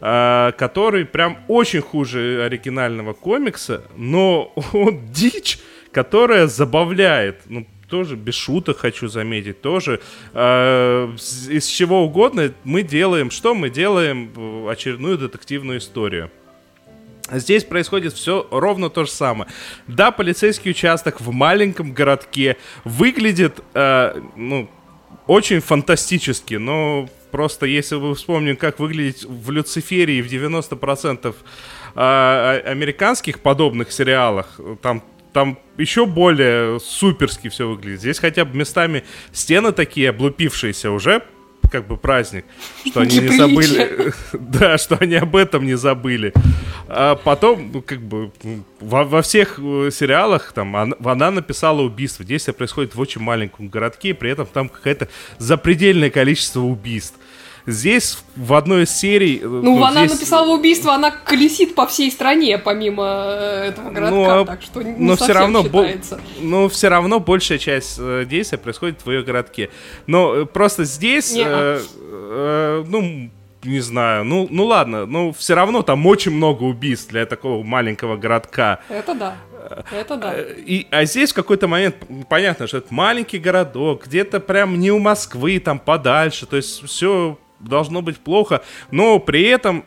Speaker 1: А, который прям очень хуже оригинального комикса, но он дичь, которая забавляет. Ну, тоже без шуток хочу заметить, тоже э, из чего угодно мы делаем, что мы делаем э, очередную детективную историю. Здесь происходит все ровно то же самое. Да, полицейский участок в маленьком городке выглядит, э, ну, очень фантастически, но просто если вы вспомним, как выглядит в Люцифере и в 90% а, а, американских подобных сериалах, там там еще более суперски все выглядит. Здесь хотя бы местами стены такие облупившиеся уже, как бы праздник, что они не забыли. Да, что они об этом не забыли. А потом, ну, как бы, во, во всех э, сериалах там она, она написала убийство. Действие происходит в очень маленьком городке, при этом там какое-то запредельное количество убийств. Здесь в одной из серий... э,
Speaker 3: Ну, она
Speaker 1: здесь-
Speaker 3: написала убийство, она колесит по всей стране, помимо э, этого городка,
Speaker 1: Ну, а-
Speaker 3: так что не
Speaker 1: но все равно, бо-
Speaker 3: считается.
Speaker 1: но все равно большая часть э, действия происходит в ее городке. Но просто здесь,
Speaker 3: Не-а.
Speaker 1: э, э, ну, не знаю, ну, ну ладно, но все равно там очень много убийств для такого маленького городка.
Speaker 3: Это да. Это да.
Speaker 1: И, а здесь в какой-то момент понятно, что это маленький городок, где-то прям не у Москвы, там подальше, то есть все должно быть плохо, но при этом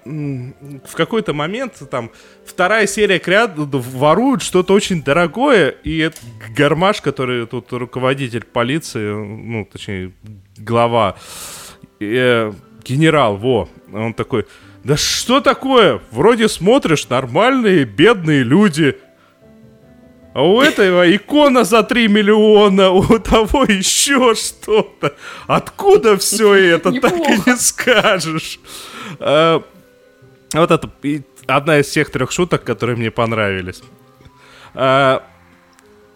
Speaker 1: в какой-то момент там вторая серия к ряду воруют что-то очень дорогое, и этот Гармаш, который тут руководитель полиции, ну, точнее, глава, э, генерал, во, он такой, да что такое? Вроде смотришь, нормальные бедные люди, а у этого икона за 3 миллиона, у того еще что-то. Откуда все это, так и не скажешь. А, Вот это одна из всех трех шуток, которые мне понравились. А,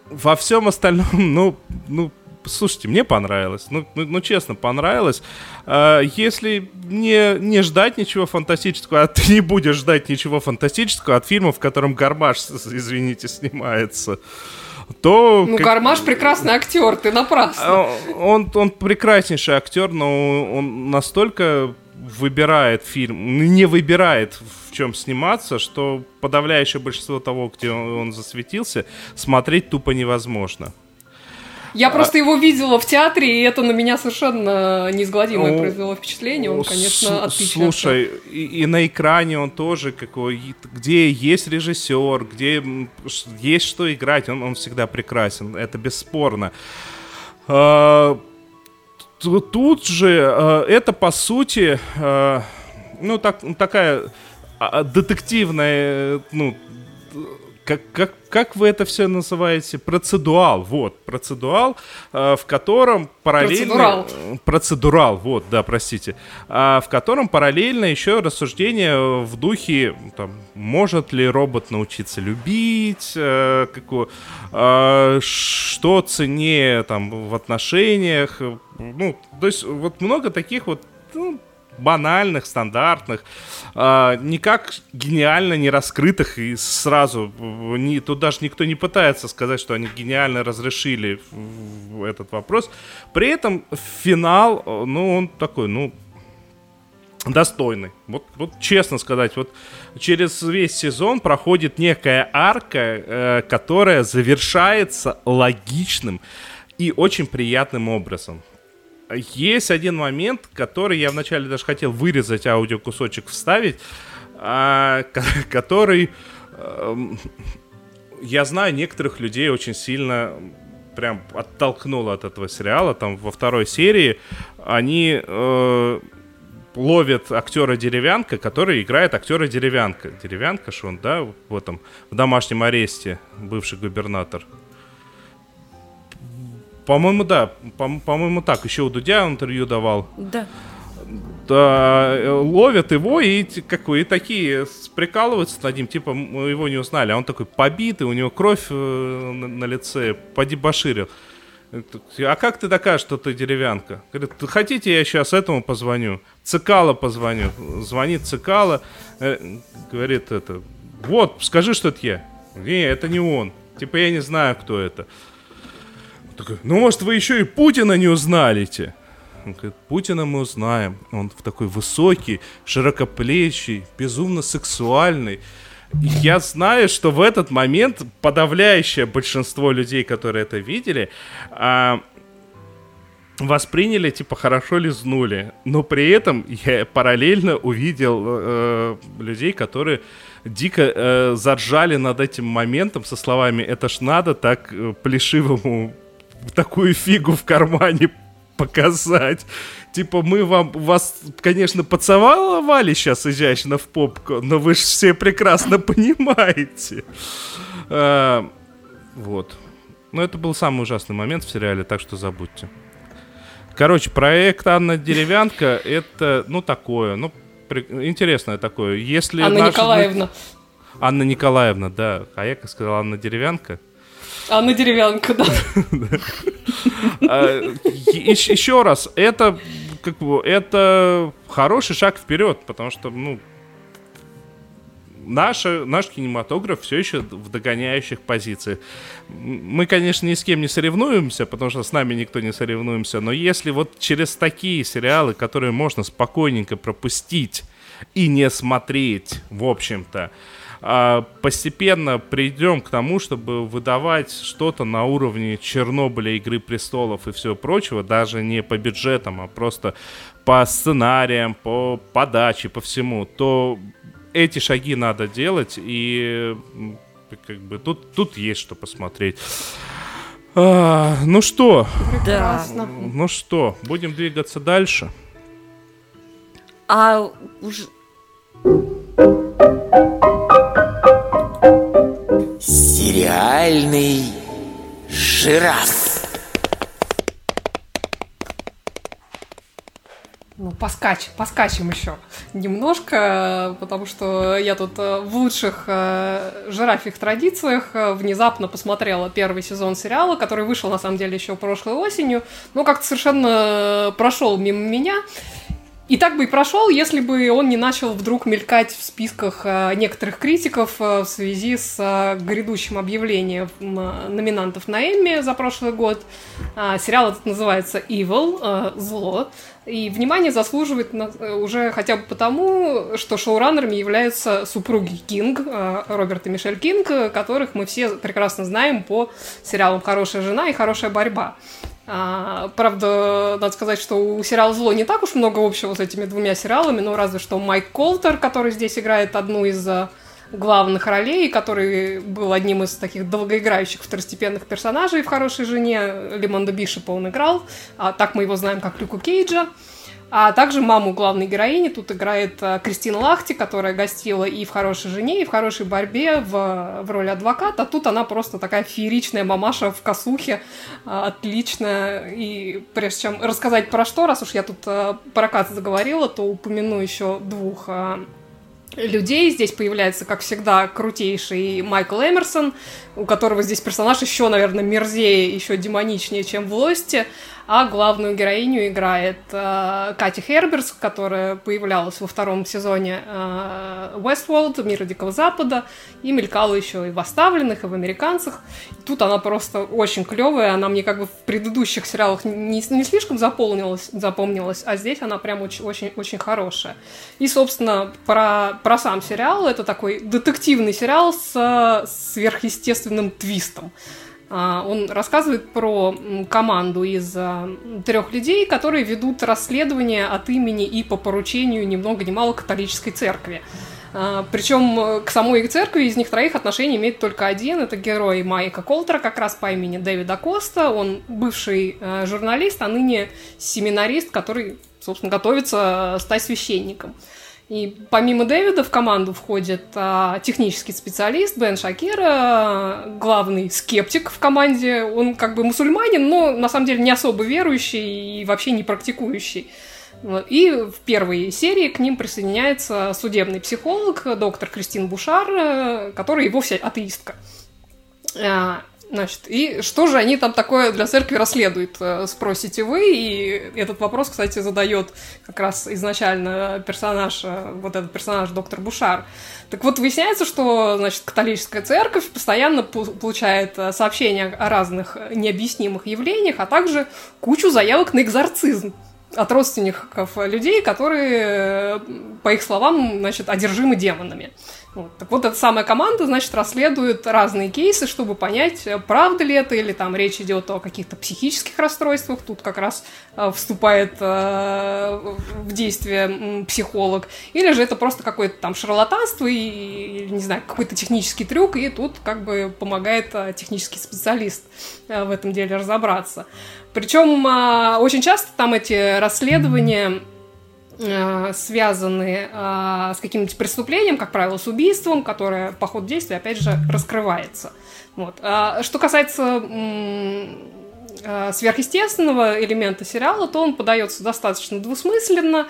Speaker 1: Во всем остальном, ну, ну, слушайте, мне понравилось. Ну, ну, ну, честно, понравилось. А, Если не, не ждать ничего фантастического, а ты не будешь ждать ничего фантастического от фильма, в котором Гармаш, извините, снимается, то...
Speaker 3: Ну,
Speaker 1: как-
Speaker 3: Гармаш прекрасный актер, ты напрасно.
Speaker 1: а, он, он прекраснейший актер, но он настолько выбирает фильм, не выбирает, в чем сниматься, что подавляющее большинство того, где он засветился, смотреть тупо невозможно.
Speaker 3: Я просто его видела в театре, и это на меня совершенно неизгладимое
Speaker 1: Ну,
Speaker 3: произвело впечатление. Он, конечно, отличный.
Speaker 1: Слушай, и, и на экране он тоже какой, где есть режиссер, где есть что играть, он, он всегда прекрасен, это бесспорно. А, тут же а, это по сути, а, ну так, такая а, детективная, ну как, как, как вы это все называете? Процедуал, вот, процедуал, э, в котором параллельно...
Speaker 3: Процедурал.
Speaker 1: Процедурал, вот, да, простите. А, в котором параллельно еще рассуждение в духе, там, может ли робот научиться любить, э, какую, э, что ценнее, там, в отношениях, ну, то есть вот много таких вот, ну, банальных, стандартных, а, никак гениально не раскрытых и сразу, э, не, тут даже никто не пытается сказать, что они гениально разрешили этот вопрос. При этом финал, э, ну, он такой, ну, достойный. Вот, вот честно сказать, вот через весь сезон проходит некая арка, э, которая завершается логичным и очень приятным образом. Есть один момент, который я вначале даже хотел вырезать аудиокусочек, вставить, а, ко- который эм, я знаю некоторых людей очень сильно прям оттолкнуло от этого сериала. Там во второй серии они э, ловят актера Деревянка, который играет актера Деревянка. Деревянка, что он, да, в этом, в домашнем аресте, бывший губернатор. По-моему, да. По- По-моему, так. Еще у Дудя интервью давал.
Speaker 2: Да.
Speaker 1: Да, э, ловят его и, как и такие прикалываются над ним, типа мы его не узнали, а он такой побитый, у него кровь э, на, на лице, подебоширил. Я такой, А как ты докажешь, что ты деревянка? Говорит, хотите, я сейчас этому позвоню? Цикало позвоню. Звонит Цикало, э, говорит это, вот, скажи, что это я. Не, это не он. Типа я не знаю, кто это. Такой, ну, может, вы еще и Путина не узналите? Он говорит, Путина мы узнаем. Он в такой высокий, широкоплечий, безумно сексуальный. Я знаю, что в этот момент подавляющее большинство людей, которые это видели, а, восприняли, типа, хорошо лизнули. Но при этом я параллельно увидел э, людей, которые дико э, заржали над этим моментом со словами «это ж надо так э, плешивому такую фигу в кармане показать. Типа, мы вам, вас, конечно, поцеловали сейчас изящно в попку, но вы же все прекрасно понимаете. А, вот. Но это был самый ужасный момент в сериале, так что забудьте. Короче, проект Анна Деревянка это, ну, такое, ну, при- интересное такое. Если
Speaker 3: Анна
Speaker 1: наши-
Speaker 3: Николаевна.
Speaker 1: Анна Николаевна, да. А я как сказал, Анна Деревянка.
Speaker 3: Анна Деревянка, да.
Speaker 1: А, Еще раз, это как бы это хороший шаг вперед, потому что, ну, наша, наш кинематограф все еще в догоняющих позициях. Мы, конечно, ни с кем не соревнуемся, потому что с нами никто не соревнуемся, но если вот через такие сериалы, которые можно спокойненько пропустить и не смотреть, в общем-то, а, постепенно придем к тому, чтобы выдавать что-то на уровне Чернобыля, Игры престолов и всего прочего, даже не по бюджетам, а просто по сценариям, по подаче, по всему, то эти шаги надо делать, и как бы тут, тут есть что посмотреть. А, ну что.
Speaker 3: Прекрасно.
Speaker 1: ну что, будем двигаться дальше.
Speaker 2: А уж
Speaker 4: Сериальный жираф.
Speaker 3: Ну, поскач, поскачем еще немножко, потому что я тут э, в лучших э, жирафих традициях э, внезапно посмотрела первый сезон сериала, который вышел, на самом деле, еще прошлой осенью, но как-то совершенно прошел мимо меня. И так бы и прошел, если бы он не начал вдруг мелькать в списках э, некоторых критиков э, в связи с э, грядущим объявлением номинантов на Эмми за прошлый год. А, Сериал этот называется Evil, зло. И внимание заслуживает уже хотя бы потому, что шоураннерами являются супруги Кинг, Роберт и Мишель Кинг, которых мы все прекрасно знаем по сериалам «Хорошая жена» и «Хорошая борьба». А, правда, надо сказать, что у сериала «Зло» не так уж много общего с этими двумя сериалами, но разве что Майк Колтер, который здесь играет одну из а, главных ролей, который был одним из таких долгоиграющих второстепенных персонажей в «Хорошей жене». Лимонда Бишепа он играл, а так мы его знаем как Люку Кейджа. А также маму главной героини тут играет э, Кристина Лахти, которая гостила и в «Хорошей жене», и в «Хорошей борьбе» в, в роли адвоката. А тут она просто такая фееричная мамаша в косухе, э, отличная. И прежде чем рассказать про что, раз уж я тут э, про Кац заговорила, то упомяну еще двух людей. Здесь появляется, как всегда, крутейший Майкл Эмерсон, у которого здесь персонаж еще, наверное, мерзее, еще демоничнее, чем в «Лосте» а главную героиню играет э, Кати Херберс, которая появлялась во втором сезоне э, Westworld, Мира Дикого Запада, и мелькала еще и в «Оставленных», и в «Американцах». И тут она просто очень клевая, она мне как бы в предыдущих сериалах не, не слишком заполнилась, запомнилась, а здесь она прям очень-очень хорошая. И, собственно, про, про сам сериал, это такой детективный сериал с сверхъестественным твистом. А, он рассказывает про команду из а, трех людей, которые ведут расследование от имени и по поручению ни много ни мало католической церкви. А, Причем э, к самой церкви из них троих отношения имеет только один. Это герой Майка Колтера, как раз по имени Дэвида Коста. Он бывший э, журналист, а ныне семинарист, который, собственно, готовится э, стать священником. И помимо Дэвида в команду входит а, технический специалист Бен Шакира, главный скептик в команде. Он как бы мусульманин, но на самом деле не особо верующий и вообще не практикующий. И в первой серии к ним присоединяется судебный психолог, доктор Кристин Бушар, э, которая и вовсе атеистка. Значит, и что же они там такое для церкви расследуют, э, спросите вы. И этот вопрос, кстати, задает как раз изначально персонаж, э, вот этот персонаж доктор Бушар. Так вот, выясняется, что, значит, католическая церковь постоянно получает э, сообщения о разных необъяснимых явлениях, а также кучу заявок на экзорцизм от родственников людей, которые, по их словам, значит, одержимы демонами. Вот. Так вот, эта самая команда, значит, расследует разные кейсы, чтобы понять, правда ли это, или там речь идет о каких-то психических расстройствах. Тут как раз э, вступает э, в действие психолог. Или же это просто какое-то там шарлатанство и, не знаю, какой-то технический трюк, и тут как бы помогает э, технический специалист э, в этом деле разобраться. Причем э, очень часто там эти расследования Э, связаны э, с каким-нибудь преступлением, как правило, с убийством, которое по ходу действия, опять же, раскрывается. Вот. А что касается э, сверхъестественного элемента сериала, то он подается достаточно двусмысленно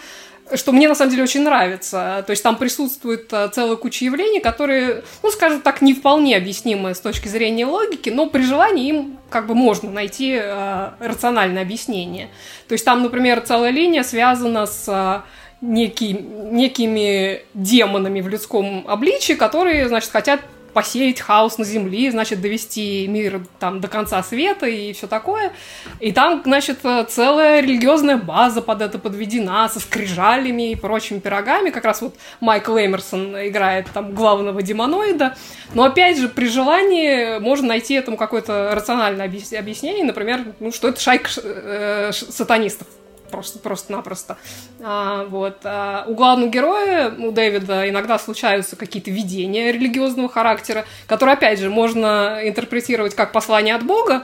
Speaker 3: что мне на самом деле очень нравится. То есть там присутствует э, целая куча явлений, которые, ну, скажем так, не вполне объяснимы с точки зрения логики, но при желании им как бы можно найти э, рациональное объяснение. То есть там, например, целая линия связана с э, некий, некими демонами в людском обличии, которые, значит, хотят посеять хаос на Земле, значит, довести мир там до конца света и все такое. И там, значит, целая религиозная база под это подведена со скрижалями и прочими пирогами. Как раз вот Майкл Эмерсон играет там главного демоноида. Но опять же, при желании можно найти этому какое-то рациональное объяснение. Например, ну, что это шайка э, сатанистов просто, просто-напросто. А, вот. А у главного героя, у Дэвида, иногда случаются какие-то видения религиозного характера, которые, опять же, можно интерпретировать как послание от Бога,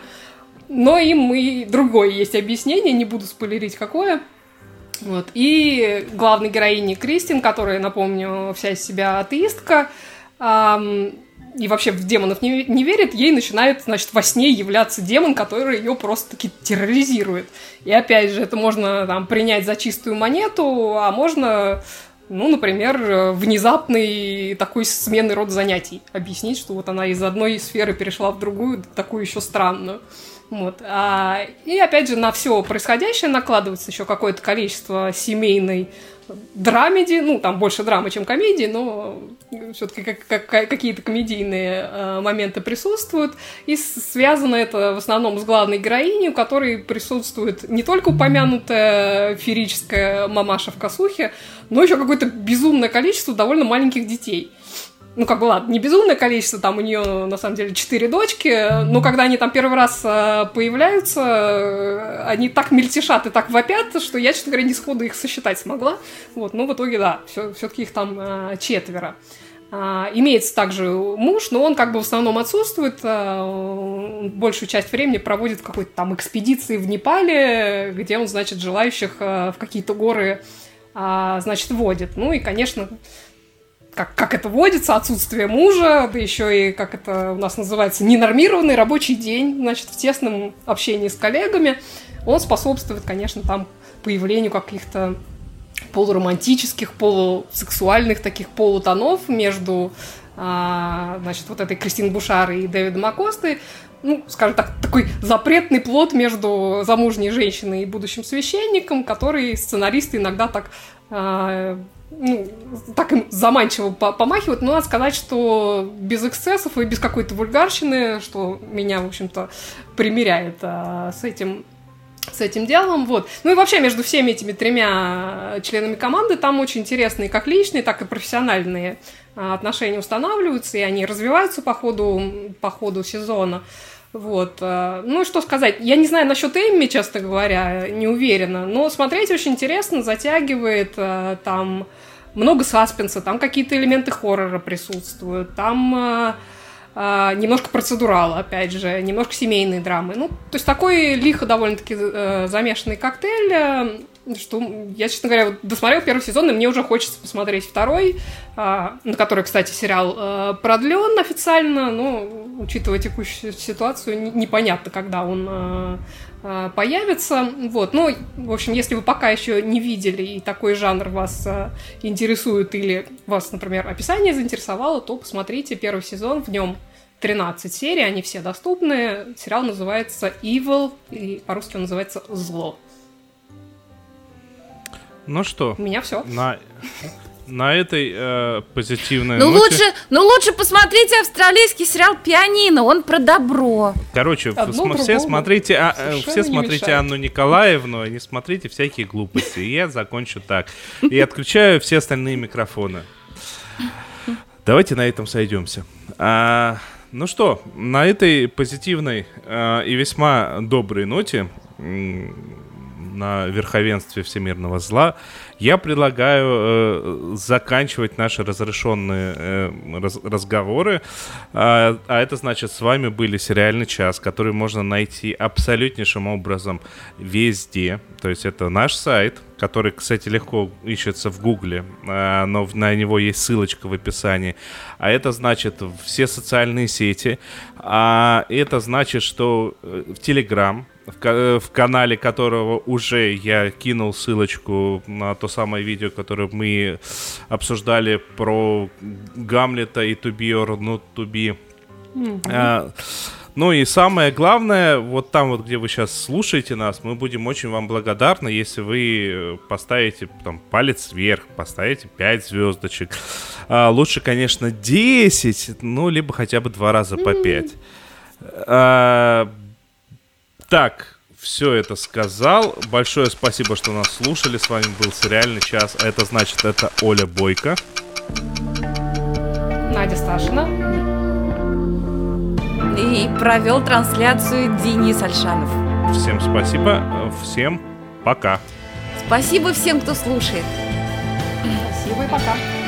Speaker 3: но им и другое есть объяснение, не буду спойлерить какое. Вот. И главной героине Кристин, которая, напомню, вся из себя атеистка, эм, и вообще в демонов не, не верит, ей начинает, значит, во сне являться демон, который ее просто-таки терроризирует. И опять же, это можно там принять за чистую монету, а можно, ну, например, внезапный такой сменный род занятий объяснить, что вот она из одной сферы перешла в другую, такую еще странную. Вот. А, и опять же, на все происходящее накладывается еще какое-то количество семейной драмеди, ну, там больше драмы, чем комедии, но все-таки как, как, какие-то комедийные э, моменты присутствуют. И связано это в основном с главной героиней, у которой присутствует не только упомянутая ферическая мамаша в косухе, но еще какое-то безумное количество довольно маленьких детей ну, как бы, ладно, не безумное количество, там у нее, на самом деле, четыре дочки, но когда они там первый раз э, появляются, э, они так мельтешат и так вопят, что я, честно говоря, не сходу их сосчитать смогла. Вот, но в итоге, да, все, все-таки их там э, четверо. А, имеется также муж, но он как бы в основном отсутствует. большую часть времени проводит в какой-то там экспедиции в Непале, где он, значит, желающих в какие-то горы, а, значит, водит. Ну и, конечно, как, как это водится, отсутствие мужа, да еще и, как это у нас называется, ненормированный рабочий день, значит, в тесном общении с коллегами, он способствует, конечно, там появлению каких-то полуромантических, полусексуальных таких полутонов между, а, значит, вот этой Кристин Бушар и Дэвидом Акостой, ну, скажем так, такой запретный плод между замужней женщиной и будущим священником, который сценаристы иногда так а, ну, так им заманчиво помахивают, но надо сказать, что без эксцессов и без какой-то вульгарщины, что меня, в общем-то, примеряет а, с этим с этим делом, вот. Ну и вообще между всеми этими тремя членами команды там очень интересные как личные, так и профессиональные а, отношения устанавливаются, и они развиваются по ходу, по ходу сезона. Вот. А, ну, что сказать. Я не знаю насчет Эмми, честно говоря, не уверена. Но смотреть очень интересно, затягивает. А, там много саспенса, там какие-то элементы хоррора присутствуют. Там а, немножко процедурала, опять же, немножко семейной драмы. Ну, то есть такой лихо довольно-таки э, замешанный коктейль э, что я, честно говоря, вот досмотрел первый сезон, и мне уже хочется посмотреть второй, а, на который, кстати, сериал а, продлен официально, но, учитывая текущую ситуацию, непонятно, когда он а, а, появится. Вот, ну, в общем, если вы пока еще не видели и такой жанр вас а, интересует или вас, например, описание заинтересовало, то посмотрите первый сезон, в нем 13 серий, они все доступны. Сериал называется Evil, и по-русски он называется Зло.
Speaker 1: Ну что?
Speaker 3: У меня все.
Speaker 1: На, на этой э, позитивной
Speaker 2: ну
Speaker 1: ноте...
Speaker 2: лучше, ну лучше посмотрите австралийский сериал «Пианино», он про добро.
Speaker 1: Короче,
Speaker 3: Одно
Speaker 1: все смотрите, а, э, все смотрите
Speaker 3: мешает.
Speaker 1: Анну Николаевну, а не смотрите всякие глупости. И я закончу так. И отключаю все остальные микрофоны. Давайте на этом сойдемся. А, ну что, на этой позитивной а, и весьма доброй ноте м, на верховенстве всемирного зла, я предлагаю э, заканчивать наши разрешенные э, раз- разговоры. А, а это значит, с вами были сериальный час, который можно найти абсолютнейшим образом везде. То есть это наш сайт, который, кстати, легко ищется в Гугле, а, но на него есть ссылочка в описании. А это значит все социальные сети. А это значит, что э, в Телеграм, в, э, в канале которого уже я кинул ссылочку на то самое видео, которое мы обсуждали про Гамлета и To Be or Not To Be. А, ну и самое главное, вот там вот, где вы сейчас слушаете нас, мы будем очень вам благодарны, если вы э, поставите там палец вверх, поставите 5 звездочек. А, лучше, конечно, 10, ну, либо хотя бы два раза по 5. А, так, все это сказал. Большое спасибо, что нас слушали. С вами был сериальный час. А это значит, это Оля Бойко.
Speaker 3: Надя Сташина.
Speaker 2: И провел трансляцию Денис Альшанов.
Speaker 1: Всем спасибо. Всем пока.
Speaker 2: Спасибо всем, кто слушает.
Speaker 3: Спасибо и пока.